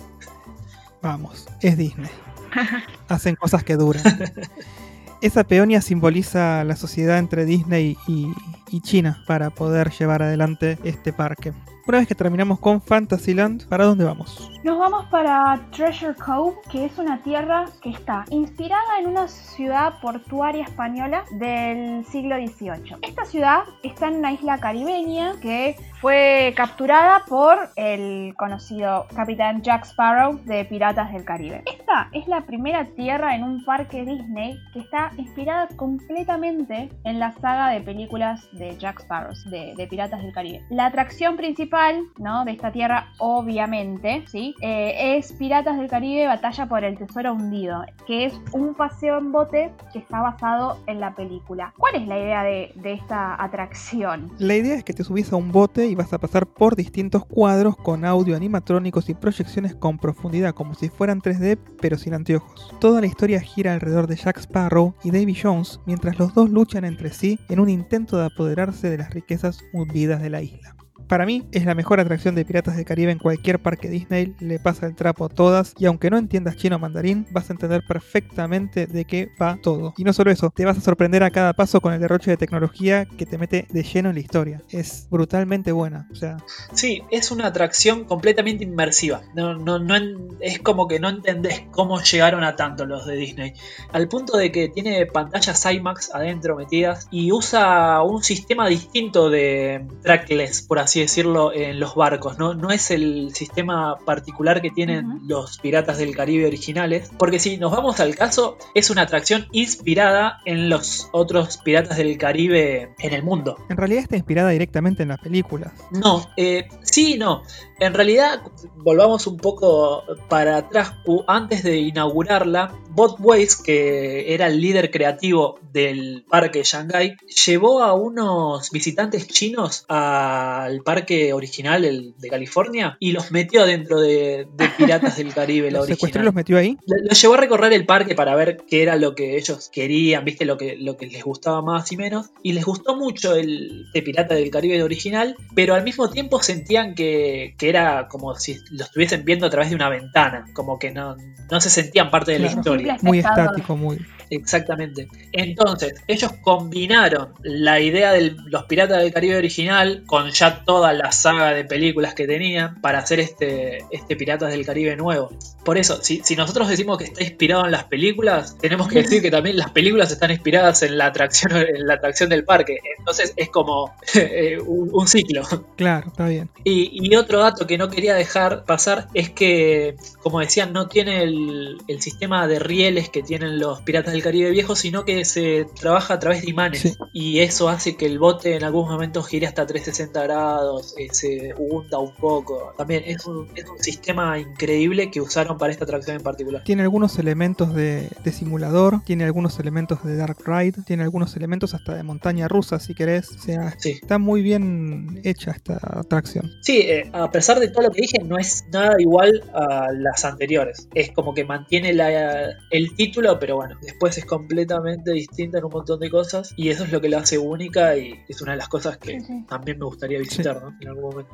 Vamos, es Disney. Hacen cosas que duran. Esa peonia simboliza la sociedad entre Disney y, y China para poder llevar adelante este parque. Una vez que terminamos con Fantasyland, ¿para dónde vamos? Nos vamos para Treasure Cove, que es una tierra que está inspirada en una ciudad portuaria española del siglo XVIII. Esta ciudad está en una isla caribeña que fue capturada por el conocido capitán Jack Sparrow de Piratas del Caribe. Esta es la primera tierra en un parque Disney que está inspirada completamente en la saga de películas de Jack Sparrow, de, de Piratas del Caribe. La atracción principal ¿no? de esta tierra, obviamente, ¿sí? Eh, es Piratas del Caribe Batalla por el Tesoro Hundido, que es un paseo en bote que está basado en la película. ¿Cuál es la idea de, de esta atracción? La idea es que te subís a un bote vas a pasar por distintos cuadros con audio animatrónicos y proyecciones con profundidad, como si fueran 3D pero sin anteojos. Toda la historia gira alrededor de Jack Sparrow y Davy Jones mientras los dos luchan entre sí en un intento de apoderarse de las riquezas hundidas de la isla. Para mí es la mejor atracción de Piratas del Caribe en cualquier parque Disney, le pasa el trapo a todas y aunque no entiendas chino mandarín, vas a entender perfectamente de qué va todo. Y no solo eso, te vas a sorprender a cada paso con el derroche de tecnología que te mete de lleno en la historia. Es brutalmente buena, o sea, Sí, es una atracción completamente inmersiva. No, no, no es como que no entendés cómo llegaron a tanto los de Disney. Al punto de que tiene pantallas IMAX adentro metidas y usa un sistema distinto de trackless, por así así decirlo, en los barcos, ¿no? No es el sistema particular que tienen los piratas del Caribe originales, porque si nos vamos al caso, es una atracción inspirada en los otros piratas del Caribe en el mundo. En realidad está inspirada directamente en las películas. No, eh, sí y no. En realidad, volvamos un poco para atrás. Antes de inaugurarla, Bob Weiss, que era el líder creativo del parque de Shanghai, llevó a unos visitantes chinos al parque original el de California y los metió dentro de, de Piratas del Caribe, la Los secuestró y original. los metió ahí. Lo lo llevó a recorrer el parque para ver qué era lo que ellos querían, viste, lo que, lo que les gustaba más y menos. Y les gustó mucho el de Pirata del Caribe original, pero al mismo tiempo sentían que, que era como si lo estuviesen viendo a través de una ventana, como que no, no se sentían parte de la historia. Muy estático, muy. Exactamente. Entonces, ellos combinaron la idea de los Piratas del Caribe original con ya toda la saga de películas que tenían para hacer este, este Piratas del Caribe nuevo. Por eso, si, si nosotros decimos que está inspirado en las películas, tenemos que decir que también las películas están inspiradas en la atracción, en la atracción del parque. Entonces es como eh, un, un ciclo. Claro, está bien. Y, y otro dato que no quería dejar pasar es que, como decían, no tiene el, el sistema de rieles que tienen los piratas del Caribe viejos, sino que se trabaja a través de imanes. Sí. Y eso hace que el bote en algunos momentos gire hasta 360 grados, eh, se hunda un poco. También es un, es un sistema increíble que usaron para esta atracción en particular. Tiene algunos elementos de, de simulador, tiene algunos elementos de Dark Ride, tiene algunos elementos hasta de montaña rusa, si querés. O sea, Sí. está muy bien hecha esta atracción. Sí, eh, a pesar de todo lo que dije, no es nada igual a las anteriores. Es como que mantiene la- el título, pero bueno, después es completamente distinta en un montón de cosas. Y eso es lo que la hace única y es una de las cosas que Sí, sí. también me gustaría visitar, ¿no? En algún momento.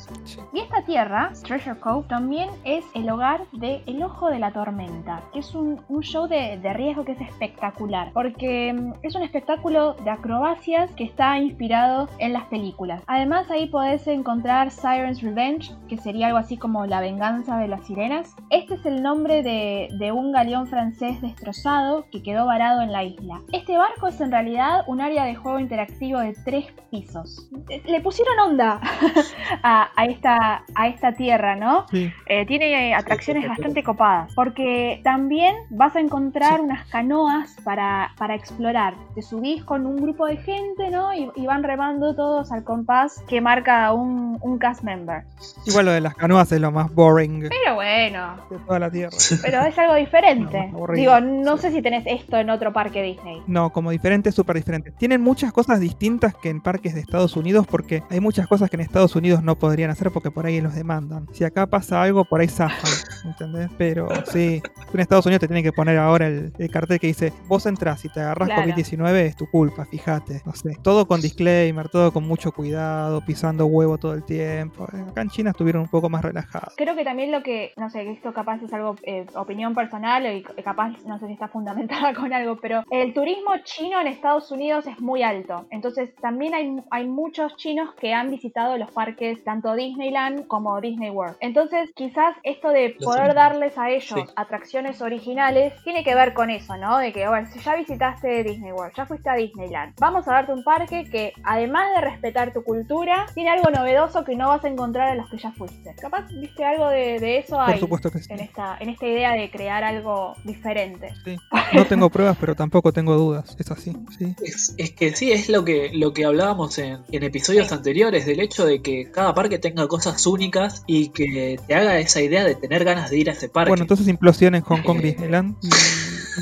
Y esta tierra, Treasure Cove, también es el hogar de El Ojo de la Tormenta, que es un, un show de, de riesgo que es espectacular, porque mm, es un espectáculo de acrobacias que está inspirado en las películas. Además ahí podés encontrar Siren's Revenge, que sería algo así como la venganza de las sirenas. Este es el nombre de, de un galeón francés destrozado que quedó varado en la isla. Este barco es en realidad un área de juego interactivo de tres pisos. Le pusieron onda a, a esta, a esta tierra, ¿no? Sí, Eh, tiene eh, atracciones sí, sí, sí. bastante copadas. Porque también vas a encontrar unas canoas para, para explorar. Te subís con un grupo de gente, ¿no? Y, y van remando todos al compás que marca un, un cast member. igual lo de las canoas es lo más boring de Pero bueno, toda la tierra. pero es algo diferente. Digo, no Sí. sé si tenés esto en otro parque Disney. No, como diferente, súper diferente. Tienen muchas cosas distintas que en parques de Estados Unidos porque hay muchas cosas que en Estados Unidos no podrían hacer porque por ahí los demandan. Si acá pasa algo, por ahí zafan, ¿entendés? Pero sí, en Estados Unidos te tienen que poner ahora el, el cartel que dice, vos entras y te agarrás Claro. COVID-19, es tu culpa, fíjate. No sé, todo con disclaimer, todo con mucho cuidado, pisando huevo todo el tiempo. Acá en China estuvieron un poco más relajados. Creo que también lo que, no sé, esto capaz es algo, eh, opinión personal y capaz, no sé si está fundamentada con algo, pero el turismo chino en Estados Unidos es muy alto. Entonces también hay, hay muchos chinos que han visitado los parques, tanto Disneyland como Disney World. Entonces quizás esto de poder darles a ellos Sí. atracciones originales tiene que ver con eso, ¿no? De que, bueno, si ya visitaste Disney World, ya fuiste a Disneyland, vamos a darte un parque que además de respetar tu cultura, tiene algo novedoso que no vas a encontrar a los que ya fuiste. Capaz viste algo de, de eso Por ahí. supuesto que sí. En esta, en esta idea de crear algo diferente. sí. No tengo pruebas, pero tampoco tengo dudas. Es así, sí. Es, es que sí, es lo que, lo que hablábamos en, en episodios anteriores, del hecho de que cada parque tenga cosas únicas y que te haga esa idea de tener ganas de ir a ese parque. Bueno, entonces implosión en Hong Kong Eh. Disneyland y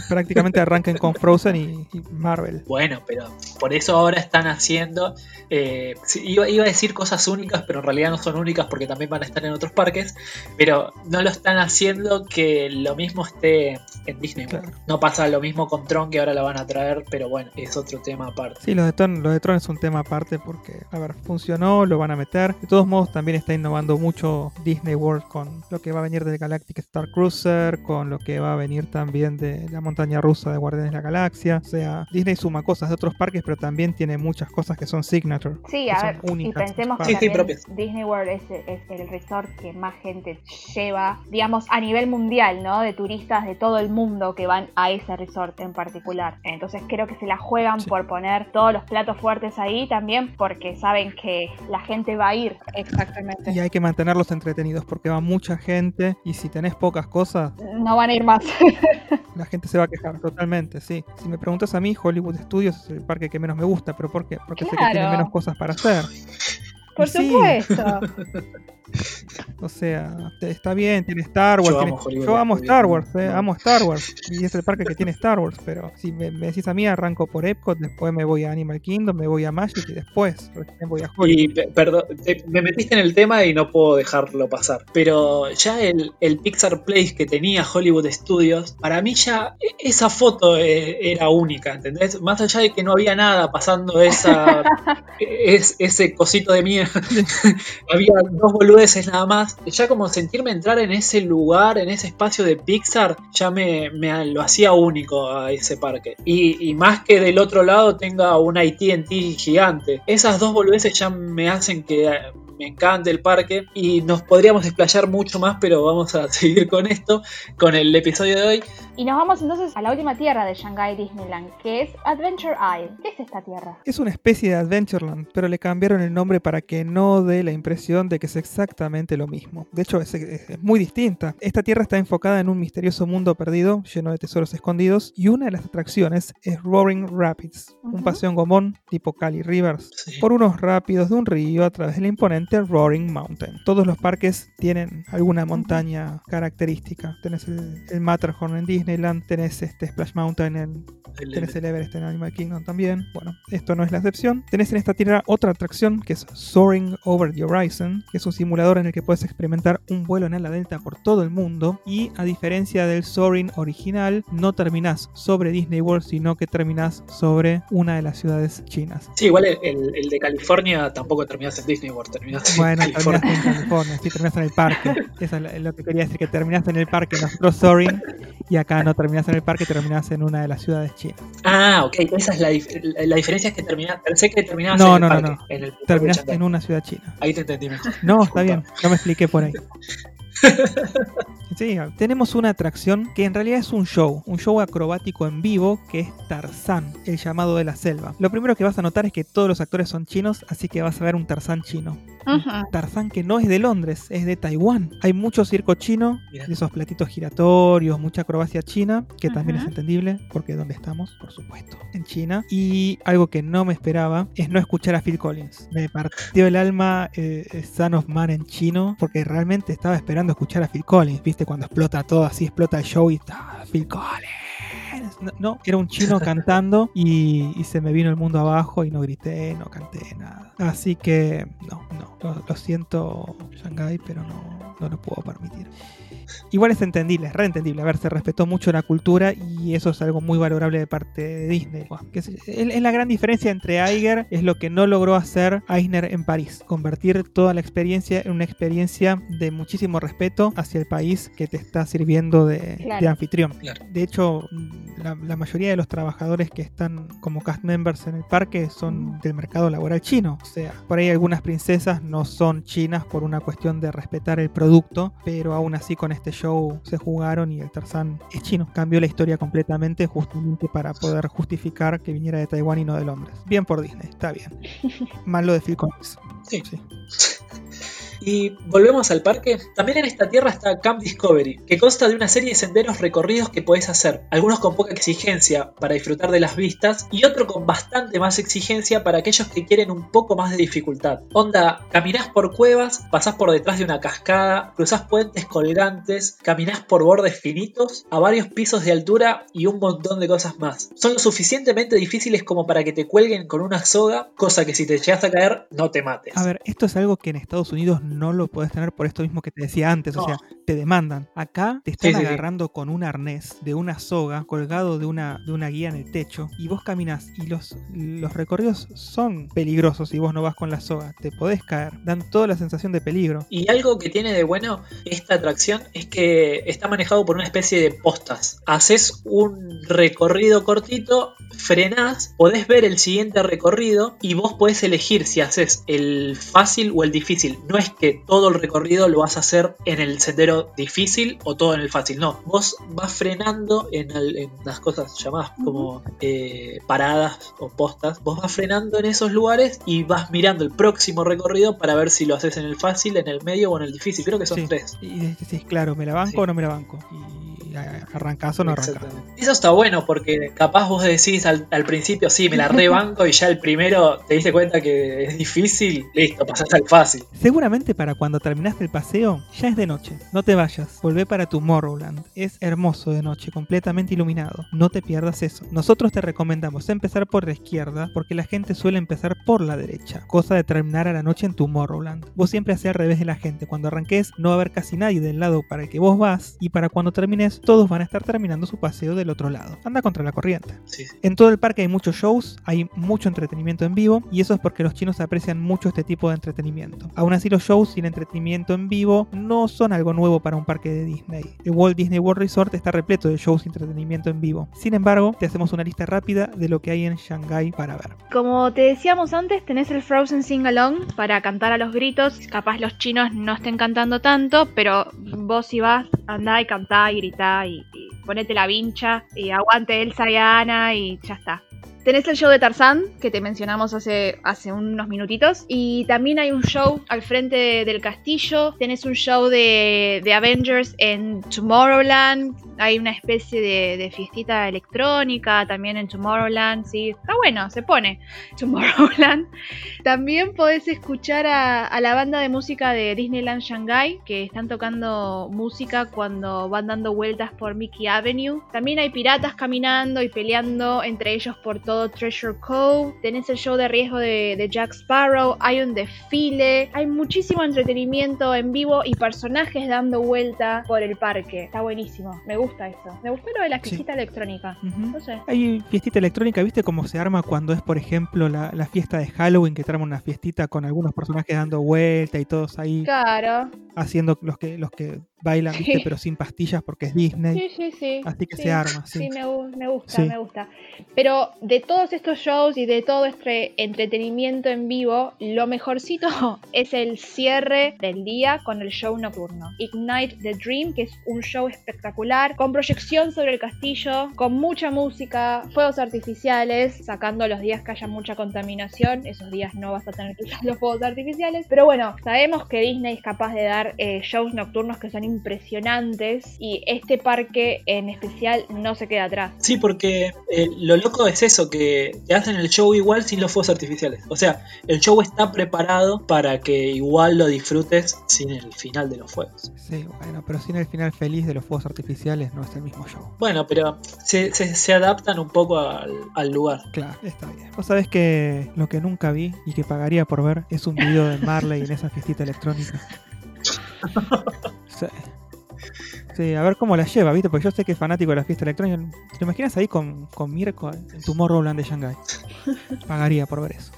prácticamente arranquen con Frozen y, y Marvel. Bueno, pero por eso ahora están haciendo. eh, iba, iba a decir cosas únicas, pero en realidad no son únicas porque también van a estar en otros parques. Pero no lo están haciendo que lo mismo esté en Disney. World. Claro. No pasa lo mismo con Tron que ahora la van a traer, pero bueno, es otro tema aparte. Sí, lo de, Tron, lo de Tron es un tema aparte porque, a ver, funcionó, lo van a meter. De todos modos, también está innovando mucho Disney World con lo que va a venir del Galactic Star Cruiser, con lo que va a venir también de la montaña rusa de Guardianes de la Galaxia. O sea, Disney suma cosas de otros parques, pero también tiene muchas cosas que son signature. Sí, a son ver, y únicas. pensemos que Sí. Disney World es, es el resort que más gente lleva, digamos, a nivel mundial, ¿no? De turistas de todo el mundo que van a ese resort en particular. Entonces creo que se la juegan Sí. por poner todos los platos fuertes ahí también porque saben que la gente va a ir. Exactamente. Y hay que mantenerlos entretenidos porque va mucha gente y si tenés pocas cosas, No van a ir más. la gente se va a quejar totalmente, sí. Si me preguntas a mí, Hollywood Studios es el parque que menos me gusta, pero ¿por qué? Porque sé que tiene menos cosas para hacer. Por supuesto. O sea, está bien, tiene Star Wars. Yo tiene- amo Hollywood yo amo. Star Wars, eh, amo Star Wars. Y es el parque que tiene Star Wars. Pero si me, me decís a mí, arranco por Epcot, después me voy a Animal Kingdom, me voy a Magic y después voy a Hollywood. Y pe- perdón, te- me metiste en el tema y no puedo dejarlo pasar. Pero ya el, el Pixar Place que tenía Hollywood Studios, para mí ya e- esa foto eh, era única, ¿entendés? Más allá de que no había nada pasando esa, es, ese cosito de mierda, había dos boludeces nada más. Ya como sentirme entrar en ese lugar, en ese espacio de Pixar, ya me, me lo hacía único a ese parque. Y, más que del otro lado tenga un ATT gigante. Esas dos boludeces ya me hacen que me encante el parque y nos podríamos desplayar mucho más, pero vamos a seguir con esto, con el episodio de hoy. Y nos vamos entonces a la última tierra de Shanghai Disneyland, que es Adventure Isle. ¿Qué es esta tierra? Es una especie de Adventureland, pero le cambiaron el nombre para que no dé la impresión de que es exactamente lo mismo. De hecho, es, es- es muy distinta. Esta tierra está enfocada en un misterioso mundo perdido, lleno de tesoros escondidos, y una de las atracciones es Roaring Rapids, un paseo en gomón tipo Cali Rivers, por unos rápidos de un río a través del imponente Roaring Mountain. Todos los parques tienen alguna montaña característica. Tenés el, el Matterhorn en Disneyland, tenés este Splash Mountain en, El- Tenés el Everest en Animal Kingdom también. Bueno, esto no es la excepción. Tenés en esta tierra otra atracción que es Soaring Over the Horizon, que es un simulador en el que puedes experimentar un vuelo en ala delta por todo el mundo. Y a diferencia del Soaring original, no terminás sobre Disney World, sino que terminás sobre una de las ciudades chinas. Sí, igual el, el- el de California tampoco terminás en Disney World, terminás Bueno, en terminaste en California, sí, terminaste en el parque. Eso es lo- que quería decir, que terminaste en el parque, nosotros Soaring, y acá no terminás en el parque, terminás en una de las ciudades chinas. Ah, ok, esa es la, dif- la- diferencia es que terminás, pensé que terminabas No, en el no, no, parque, no. en el parque Shanghái. en una ciudad china. Ahí te entendí mejor. No, está bien, no me expliqué por ahí. Sí, tenemos una atracción que en realidad es un show, un show acrobático en vivo que es Tarzán, el llamado de la selva. Lo primero que vas a notar es que todos los actores son chinos, así que vas a ver un Tarzán chino. Tarzán que no es de Londres, es de Taiwán. Hay mucho circo chino, de esos platitos giratorios, mucha acrobacia china, que también es entendible, porque ¿dónde estamos? Por supuesto, en China. Y algo que no me esperaba es no escuchar a Phil Collins. Me partió el alma eh, Son of Man en chino, porque realmente estaba esperando escuchar a Phil Collins. ¿Viste? Cuando explota todo, así explota el show y está Phil Collins. No, no, era un chino cantando y, y se me vino el mundo abajo y no grité, no canté nada. Así que no, no, lo, lo siento Shanghai, pero no, no lo puedo permitir. Igual es entendible, es reentendible. A ver, se respetó mucho la cultura y eso es algo muy valorable de parte de Disney. Buah, que es, es- es la gran diferencia entre Iger, es lo que no logró hacer Eisner en París. Convertir toda la experiencia en una experiencia de muchísimo respeto hacia el país que te está sirviendo de, Claro. de anfitrión. Claro. De hecho, la, la mayoría de los trabajadores que están como cast members en el parque son del mercado laboral chino. O sea, por ahí algunas princesas no son chinas por una cuestión de respetar el producto, pero aún así con este show se jugaron y el Tarzán es chino. Cambió la historia completamente justamente para poder justificar que viniera de Taiwán y no de Londres. Bien por Disney, está bien. Malo de Phil Collins. Sí. Sí. Y volvemos al parque. También en esta tierra está Camp Discovery, que consta de una serie de senderos recorridos que podés hacer, algunos con poca exigencia para disfrutar de las vistas y otro con bastante más exigencia para aquellos que quieren un poco más de dificultad. Onda, caminás por cuevas, pasás por detrás de una cascada, cruzás puentes colgantes, caminás por bordes finitos, a varios pisos de altura y un montón de cosas más. Son lo suficientemente difíciles como para que te cuelguen con una soga, cosa que si te llegas a caer no te mates. A ver, esto es algo que en Estados Unidos no lo puedes tener por esto mismo que te decía antes. O sea, te demandan. Acá te están Sí, sí, sí. agarrando con un arnés de una soga colgado de una, de una guía en el techo y vos caminas y los, los recorridos son peligrosos si vos no vas con la soga. Te podés caer, dan toda la sensación de peligro. Y algo que tiene de bueno esta atracción es que está manejado por una especie de postas. Haces un recorrido cortito, frenás, podés ver el siguiente recorrido y vos podés elegir si haces el fácil o el difícil. No es que todo el recorrido lo vas a hacer en el sendero difícil o todo en el fácil. No, vos vas frenando en, el- en las cosas llamadas como eh, paradas o postas. Vos vas frenando en esos lugares y vas mirando el próximo recorrido para ver si lo haces en el fácil, en el medio o en el difícil. Creo que son Sí. tres. Y decís, claro, ¿me la banco Sí. o no me la banco? Y arrancás o no arrancás. Eso está bueno porque capaz vos decís al, al principio, sí, me la rebanco y ya el primero te diste cuenta que es difícil, listo, pasás al fácil. Seguramente para cuando terminaste el paseo ya es de noche. No te vayas, volvé para Tomorrowland. Es hermoso de noche, completamente iluminado. No te pierdas eso. Nosotros te recomendamos empezar por la izquierda porque la gente suele empezar por la derecha, cosa de terminar a la noche en Tomorrowland. Vos siempre hacés al revés de la gente. Cuando arranques no va a haber casi nadie del lado para el que vos vas y para cuando termines todos van a estar terminando su paseo del otro lado. Anda contra la corriente. Sí, sí. En todo el parque hay muchos shows, hay mucho entretenimiento en vivo y eso es porque los chinos aprecian mucho este tipo de entretenimiento. Aún así los shows sin entretenimiento en vivo no son algo nuevo para un parque de Disney. El Walt Disney World Resort está repleto de shows sin entretenimiento en vivo. Sin embargo, te hacemos una lista rápida de lo que hay en Shanghai para ver. Como te decíamos antes, tenés el Frozen Sing Along para cantar a los gritos. Capaz los chinos no estén cantando tanto, pero vos si vas, andá y cantá y gritá y, ponete la vincha y aguante Elsa y Ana y ya está. Tenés el show de Tarzán, que te mencionamos hace, hace unos minutitos. Y también hay un show al frente de- del castillo. Tenés un show de, de Avengers en Tomorrowland. Hay una especie de, de fiestita electrónica también en Tomorrowland. Sí, está bueno, se pone Tomorrowland. También podés escuchar a, a la banda de música de Disneyland Shanghai, que están tocando música cuando van dando vueltas por Mickey Avenue. También hay piratas caminando y peleando entre ellos por todo Treasure Cove. Tenés el show de riesgo de, de Jack Sparrow. Hay un desfile. Hay muchísimo entretenimiento en vivo y personajes dando vuelta por el parque. Está buenísimo. Me gusta eso. Me gustó lo de la Sí. fiestita electrónica. Ujú. No sé. Hay fiestita electrónica, ¿viste cómo se arma cuando es, por ejemplo, la, la fiesta de Halloween, que traen una fiestita con algunos personajes dando vuelta y todos ahí Claro. haciendo los que, los que bailan, ¿viste? Sí. pero sin pastillas porque es Disney. Sí, sí, sí. Así que se arma, sí. Me, me gusta, me gusta. Pero de todos estos shows y de todo este entretenimiento en vivo, lo mejorcito es el cierre del día con el show nocturno. Ignite the Dream, que es un show espectacular, con proyección sobre el castillo, con mucha música, fuegos artificiales, sacando los días que haya mucha contaminación. Esos días no vas a tener que usar los fuegos artificiales. Pero bueno, sabemos que Disney es capaz de dar eh, shows nocturnos que son impresionantes y este parque en especial no se queda atrás. Sí, porque eh, lo loco es eso, que te hacen el show igual sin los fuegos artificiales. O sea, el show está preparado para que igual lo disfrutes sin el final de los fuegos. Sí, bueno, pero sin el final feliz de los fuegos artificiales no es el mismo show. Bueno, pero se, se- se adaptan un poco al, al lugar. Claro, está bien. Vos sabés que lo que nunca vi y que pagaría por ver es un video de Marley en esa fiestita electrónica. Sí. Sí, a ver cómo la lleva, ¿viste? Porque yo sé que es fanático de la fiesta electrónica. ¿Te imaginas ahí con, con Mirko en Tomorrowland de Shanghai? Pagaría por ver eso.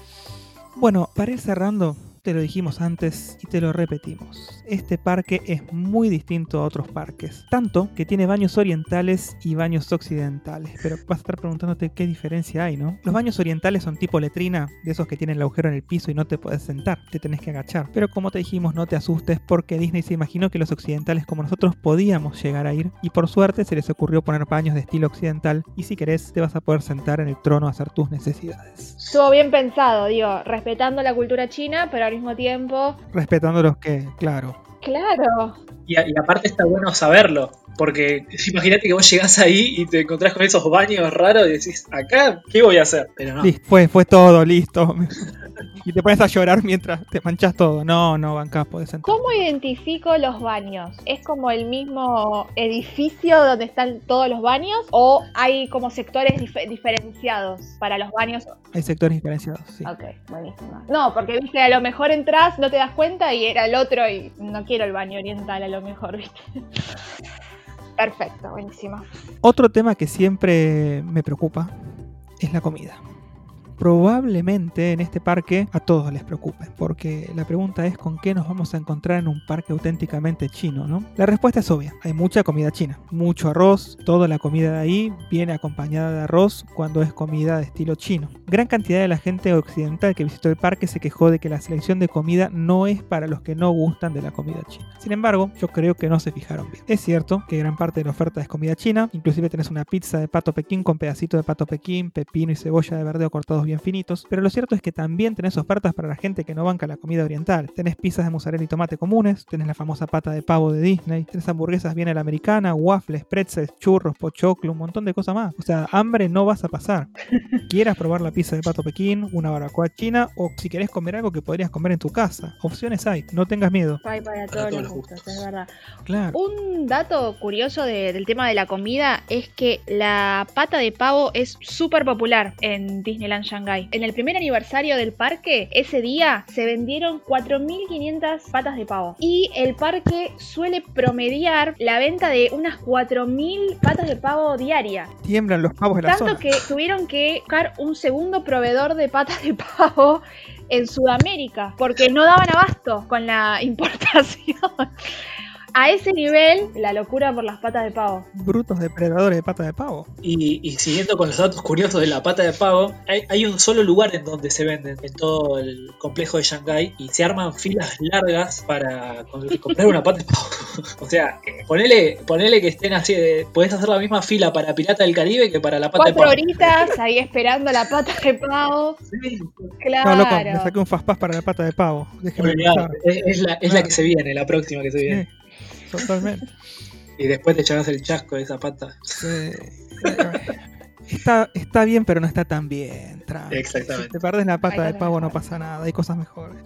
Bueno, para ir cerrando, te lo dijimos antes y te lo repetimos. Este parque es muy distinto a otros parques. Tanto que tiene baños orientales y baños occidentales. Pero vas a estar preguntándote qué diferencia hay, ¿no? Los baños orientales son tipo letrina, de esos que tienen el agujero en el piso y no te puedes sentar, te tenés que agachar. Pero como te dijimos, no te asustes porque Disney se imaginó que los occidentales como nosotros podíamos llegar a ir. Y por suerte se les ocurrió poner baños de estilo occidental. Y si querés, te vas a poder sentar en el trono a hacer tus necesidades. Estuvo bien pensado, digo, respetando la cultura china, pero al tiempo... Respetando los que, claro, Claro. Y, a- y aparte está bueno saberlo, Porque imagínate que vos llegás ahí y te encontrás con esos baños raros y decís, acá, ¿qué voy a hacer? Pero no. Listo, fue, fue todo, listo. y te pones a llorar mientras te manchas todo. No, no, bancás, podés entrar. ¿Cómo identifico los baños? ¿Es como el mismo edificio donde están todos los baños? ¿O hay como sectores dif- diferenciados para los baños? Hay sectores diferenciados, sí. Ok, buenísimo. No, porque viste, a lo mejor entras, no te das cuenta y era el otro y no quiero el baño oriental a lo mejor, viste. Perfecto, buenísimo. Otro tema que siempre me preocupa es la comida. Probablemente en este parque a todos les preocupe, porque la pregunta es con qué nos vamos a encontrar en un parque auténticamente chino, ¿no? La respuesta es obvia, hay mucha comida china, mucho arroz, toda la comida de ahí viene acompañada de arroz cuando es comida de estilo chino. Gran cantidad de la gente occidental que visitó el parque se quejó de que la selección de comida no es para los que no gustan de la comida china. Sin embargo, yo creo que no se fijaron bien. Es cierto que gran parte de la oferta es comida china, inclusive tenés una pizza de pato pequín con pedacito de pato pequín, pepino y cebolla de verdeo cortados bien finitos, pero lo cierto es que también tenés ofertas para la gente que no banca la comida oriental. Tenés pizzas de mozzarella y tomate comunes, tenés la famosa pata de pavo de Disney, tenés hamburguesas bien a la americana, waffles, pretzels, churros, pochoclo, un montón de cosas más. O sea, hambre no vas a pasar. Quieras probar la pizza de pato pequín, una barbacoa china o si querés comer algo que podrías comer en tu casa. Opciones hay, no tengas miedo. Hay para todos todos los los gustos, es verdad. Claro. Un dato curioso de- del tema de la comida es que la pata de pavo es súper popular en Disneyland Shanghai. En el primer aniversario del parque, ese día se vendieron 4.500 patas de pavo. Y el parque suele promediar la venta de unas 4.000 patas de pavo diaria. Tiemblan los pavos de la Tanto zona. que tuvieron que buscar un segundo proveedor de patas de pavo en Sudamérica, porque no daban abasto con la importación. A ese nivel, la locura por las patas de pavo. Brutos depredadores de pata de pavo. Y, y siguiendo con los datos curiosos de la pata de pavo, hay, hay un solo lugar en donde se venden, en todo el complejo de Shanghái, y se arman filas largas para comprar una pata de pavo. o sea, eh, ponele, ponele que estén así, de, podés hacer la misma fila para Pirata del Caribe que para la pata de Cuatro pavo. horitas ahí esperando la pata de pavo. Sí, Claro. No, loco, me saqué un fastpass para la pata de pavo. Pensar. es, es la, es la Claro. que se viene, la próxima que se viene. Sí, totalmente. Y después te echarás el chasco de esa pata. Sí. Está, está bien, pero no está tan bien. tranqui. Exactamente. Si te perdés la pata de pavo, no pasa nada. Hay cosas mejores.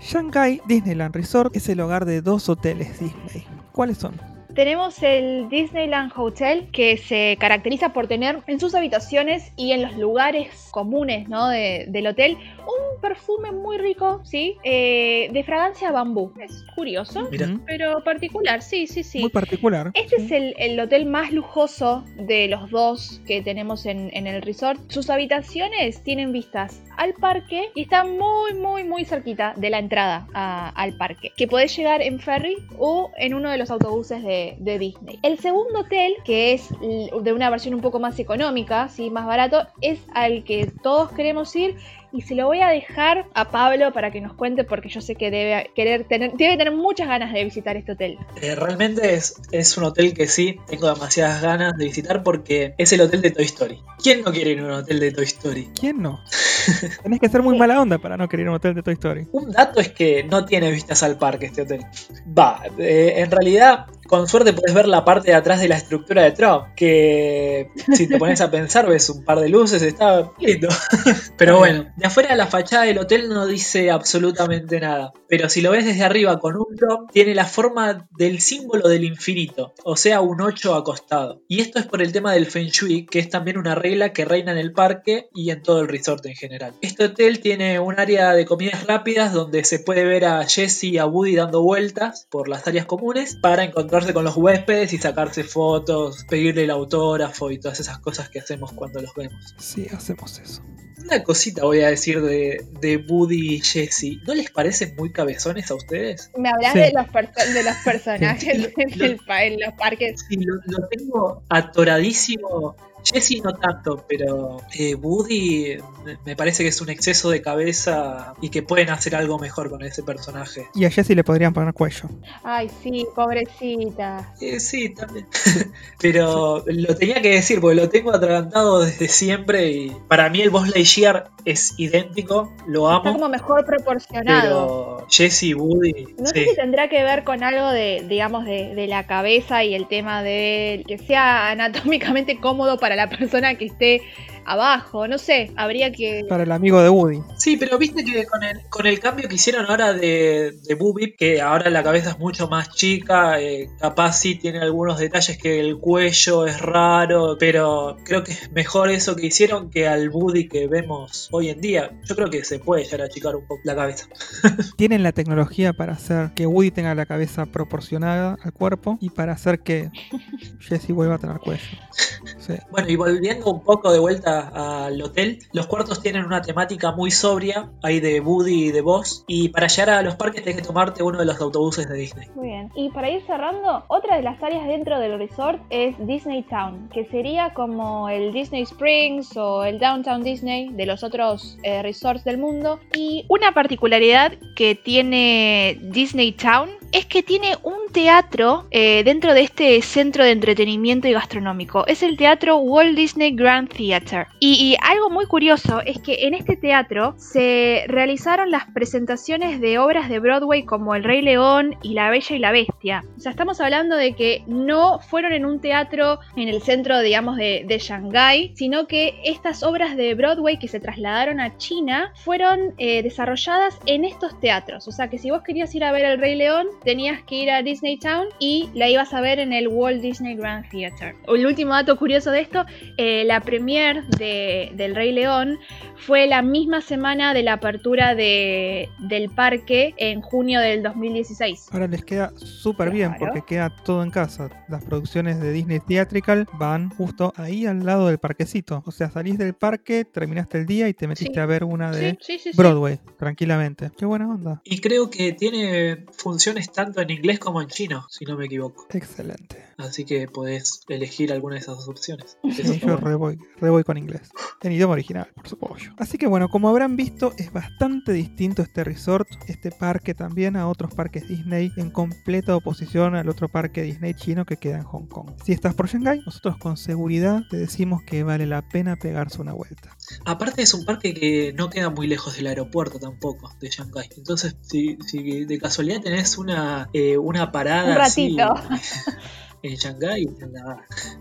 Shanghai Disneyland Resort es el hogar de dos hoteles Disney. ¿Cuáles son? Tenemos el Disneyland Hotel que se caracteriza por tener en sus habitaciones y en los lugares comunes ¿no? de- del hotel un perfume muy rico, ¿sí? Eh, de fragancia bambú. Es curioso, Mira. Pero particular, sí, sí, sí. Muy particular. Este es el, el hotel más lujoso de los dos que tenemos en, en el resort. Sus habitaciones tienen vistas al parque y están muy, muy, muy cerquita de la entrada a- al parque. Que podés llegar en ferry o en uno de los autobuses de, de Disney. El segundo hotel, que es de una versión un poco más económica, ¿sí? más barato, es al que todos queremos ir. Y se lo voy a dejar a Pablo para que nos cuente porque yo sé que debe querer tener, debe tener muchas ganas de visitar este hotel. Eh, realmente es, es un hotel que sí, tengo demasiadas ganas de visitar porque es el hotel de Toy Story. ¿Quién no quiere ir a un hotel de Toy Story? ¿Quién no? Tenés que ser muy Sí. mala onda para no querer ir a un hotel de Toy Story. Un dato es que no tiene vistas al parque este hotel. Va, eh, en realidad, con suerte puedes ver la parte de atrás de la estructura de Trump, que si te pones a pensar ves un par de luces, está lindo. Pero bueno, de afuera la fachada del hotel no dice absolutamente nada. Pero si lo ves desde arriba con un drone, tiene la forma del símbolo del infinito, o sea, un 8 acostado. Y esto es por el tema del Feng Shui, que es también una regla que reina en el parque y en todo el resort en general. Este hotel tiene un área de comidas rápidas donde se puede ver a Jesse y a Woody dando vueltas por las áreas comunes para encontrarse con los huéspedes y sacarse fotos, pedirle el autógrafo y todas esas cosas que hacemos cuando los vemos. Sí, hacemos eso. Una cosita voy a decir de, de Woody y Jesse. ¿No les parecen muy cabezones a ustedes? Me hablas Sí. de, los de los personajes Lo- en, el pa- en los parques. Sí, lo, lo tengo atoradísimo Jessie no tanto, pero eh, Woody me- parece que es un exceso de cabeza y que pueden hacer algo mejor con ese personaje. Y a Jessie le podrían poner cuello. Ay, sí, pobrecita. Eh, sí, también. Pero lo tenía que decir porque lo tengo atragantado desde siempre y para mí el Boss Lightyear es idéntico, lo Está amo, como mejor proporcionado. pero Jesse y Woody, No sí. sé si tendrá que ver con algo de, digamos, de, de la cabeza y el tema de que sea anatómicamente cómodo para la persona que esté abajo. No sé, habría que. Para el amigo de Woody. Sí, pero viste que con el, con el cambio que hicieron ahora de, de Boobie, que ahora la cabeza es mucho más chica, eh, capaz sí tiene algunos detalles que el cuello es raro, pero creo que es mejor eso que hicieron que al Woody que vemos hoy en día. Yo creo que se puede llegar a achicar un poco la cabeza. Tienen la tecnología para hacer que Woody tenga la cabeza proporcionada al cuerpo y para hacer que Jessie vuelva a tener cuello. Sí. Bueno, y volviendo un poco de vuelta al hotel, los cuartos tienen una temática muy sobria, hay de Woody y de Buzz, y para llegar a los parques tenés que tomarte uno de los autobuses de Disney. Muy bien. Y para ir cerrando, otra de las áreas dentro del resort es Disney Town, que sería como el Disney Springs o el Downtown Disney de los otros eh, resorts del mundo. Y una particularidad que tiene Disney Town es que tiene un teatro eh, dentro de este centro de entretenimiento y gastronómico. Es el teatro Walt Disney Grand Theater. Y, algo muy curioso es que en este teatro se realizaron las presentaciones de obras de Broadway como El Rey León y La Bella y la Bestia. O sea, estamos hablando de que no fueron en un teatro en el centro, digamos, de, de Shanghái, sino que estas obras de Broadway que se trasladaron a China fueron eh, desarrolladas en estos teatros. O sea, que si vos querías ir a ver El Rey León, tenías que ir a Disney Town y la ibas a ver en el Walt Disney Grand Theater. El último dato curioso de esto, eh, la premier de, del Rey León fue la misma semana de la apertura de, del parque en junio del 2016. Ahora les queda súper bien Claro. porque queda todo en casa. Las producciones de Disney Theatrical van justo ahí al lado del parquecito. O sea, salís del parque, terminaste el día y te metiste Sí. a ver una de Sí, sí, sí, sí. Broadway, tranquilamente. Qué buena onda. Y creo que tiene funciones tanto en inglés como en chino, si no me equivoco. Excelente. Así que podés elegir alguna de esas dos opciones. Eso yo bueno. re voy, re voy con inglés. En idioma original, por supuesto. Así que bueno, como habrán visto, es bastante distinto este resort, este parque también a otros parques Disney, en completa oposición al otro parque Disney chino que queda en Hong Kong. Si estás por Shanghai, nosotros con seguridad te decimos que vale la pena pegarse una vuelta. Aparte es un parque que no queda muy lejos del aeropuerto tampoco, de Shanghái. Entonces, si, si de casualidad tenés una, eh, una parada Un así ratito. en Shanghái.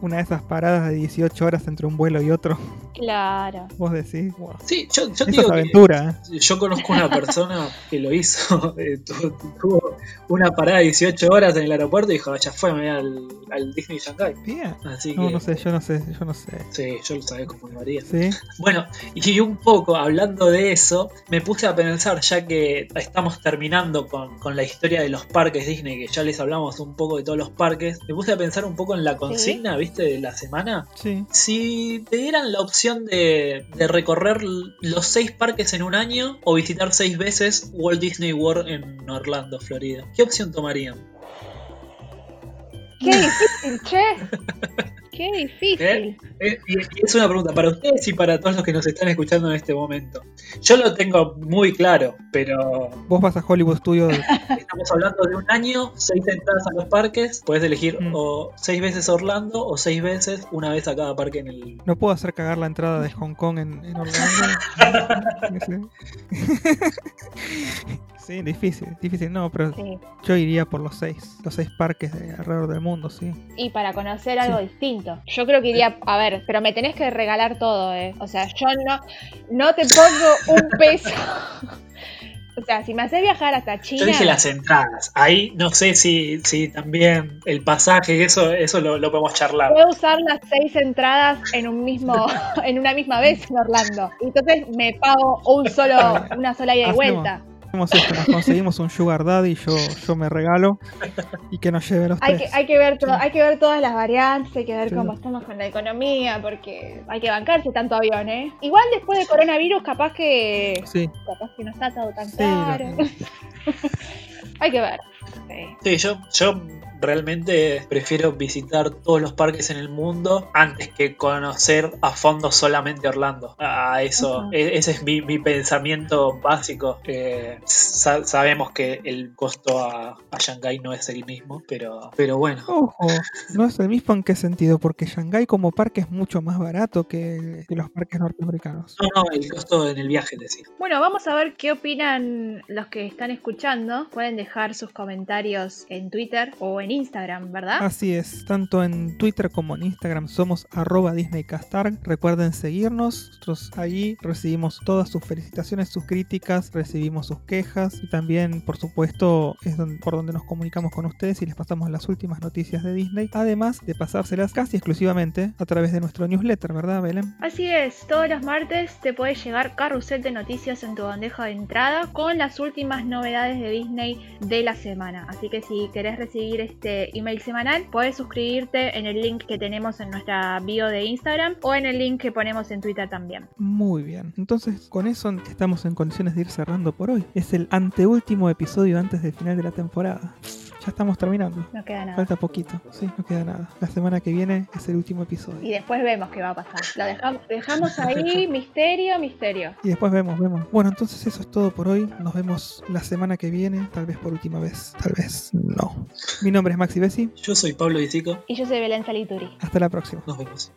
Una de esas paradas de 18 horas entre un vuelo y otro, Claro. vos decís, wow. Sí, yo, yo que aventura, ¿eh? yo conozco una persona que lo hizo. eh, tu- tuvo una parada de 18 horas en el aeropuerto y dijo, ya fue, me voy al, al Disney Shanghai. Bien. Así No, que, no sé, yo no sé, yo no sé. sí, yo lo sabía cómo lo haría. ¿Sí? Bueno, y un poco hablando de eso, me puse a pensar, ya que estamos terminando con, con la historia de los parques Disney, que ya les hablamos un poco de todos los parques, me puse a pensar un poco en la consigna, ¿viste? De la semana. Sí. Si te dieran la opción de, de recorrer los seis parques en un año o visitar seis veces Walt Disney World en Orlando, Florida, ¿qué opción tomarían? Qué difícil, che. Qué difícil. ¿Eh? Eh, y- y es una pregunta para ustedes y para todos los que nos están escuchando en este momento. Yo lo tengo muy claro, pero Vos vas a Hollywood Studios estamos hablando de un año, seis entradas a los parques, puedes elegir Mm. o seis veces Orlando o seis veces, una vez a cada parque en el... No puedo hacer cagar la entrada de Hong Kong en, en Orlando. sí, difícil, difícil. No, pero Sí. yo iría por los seis, los seis parques de alrededor del mundo, sí. Y para conocer algo distinto. Yo creo que iría, a ver, pero me tenés que regalar todo, ¿eh? O sea, yo no, no te pongo un peso. O sea, si me haces viajar hasta China. Yo dije las entradas, ahí no sé si, si también el pasaje, eso, eso lo, lo podemos charlar. Puedo usar las seis entradas en un mismo, en una misma vez en Orlando. Entonces me pago un solo, una sola ida y Hacemos- vuelta. Hacemos esto, nos conseguimos un sugar daddy, yo, yo me regalo y que nos lleve los Hay tres. que, hay que ver todo, hay que ver todas las variantes, hay que ver Sí. cómo estamos con la economía, porque hay que bancarse tanto avión, ¿eh? Igual después de coronavirus, capaz que Sí, capaz que no está todo tan sí, caro. hay que ver. Sí. Sí, yo, yo realmente prefiero visitar todos los parques en el mundo antes que conocer a fondo solamente Orlando. A eso, e- ese es mi, mi pensamiento básico. Eh, sa- sabemos que el costo a, a Shanghái no es el mismo, pero, pero bueno. Ojo, no es el mismo en qué sentido, porque Shanghái como parque es mucho más barato que, que los parques norteamericanos. No, no, el costo en el viaje, decía. Bueno, vamos a ver qué opinan los que están escuchando. Pueden dejar sus comentarios en Twitter o en Instagram, ¿verdad? Así es, tanto en Twitter como en Instagram somos arroba DisneyCastarg. Recuerden seguirnos, nosotros allí recibimos todas sus felicitaciones, sus críticas, recibimos sus quejas y también, por supuesto, es por donde nos comunicamos con ustedes y les pasamos las últimas noticias de Disney, además de pasárselas casi exclusivamente a través de nuestro newsletter, ¿verdad, Belén? Así es, todos los martes te puede llegar carrusel de noticias en tu bandeja de entrada con las últimas novedades de Disney de la semana. Así que si querés recibir este email semanal, puedes suscribirte en el link que tenemos en nuestra bio de Instagram o en el link que ponemos en Twitter también. Muy bien, entonces con eso estamos en condiciones de ir cerrando por hoy. Es el anteúltimo episodio antes del final de la temporada. Ya estamos terminando. No queda nada. Falta poquito, sí, no queda nada. La semana que viene es el último episodio. Y después vemos qué va a pasar. Lo dejamos, dejamos ahí, misterio, misterio. Y después vemos, vemos. Bueno, entonces eso es todo por hoy. Nos vemos la semana que viene, tal vez por última vez, tal vez no. Mi nombre es Maxi Bessi. Yo soy Pablo Dicico. Y yo soy Belén Salituri. Hasta la próxima. Nos vemos.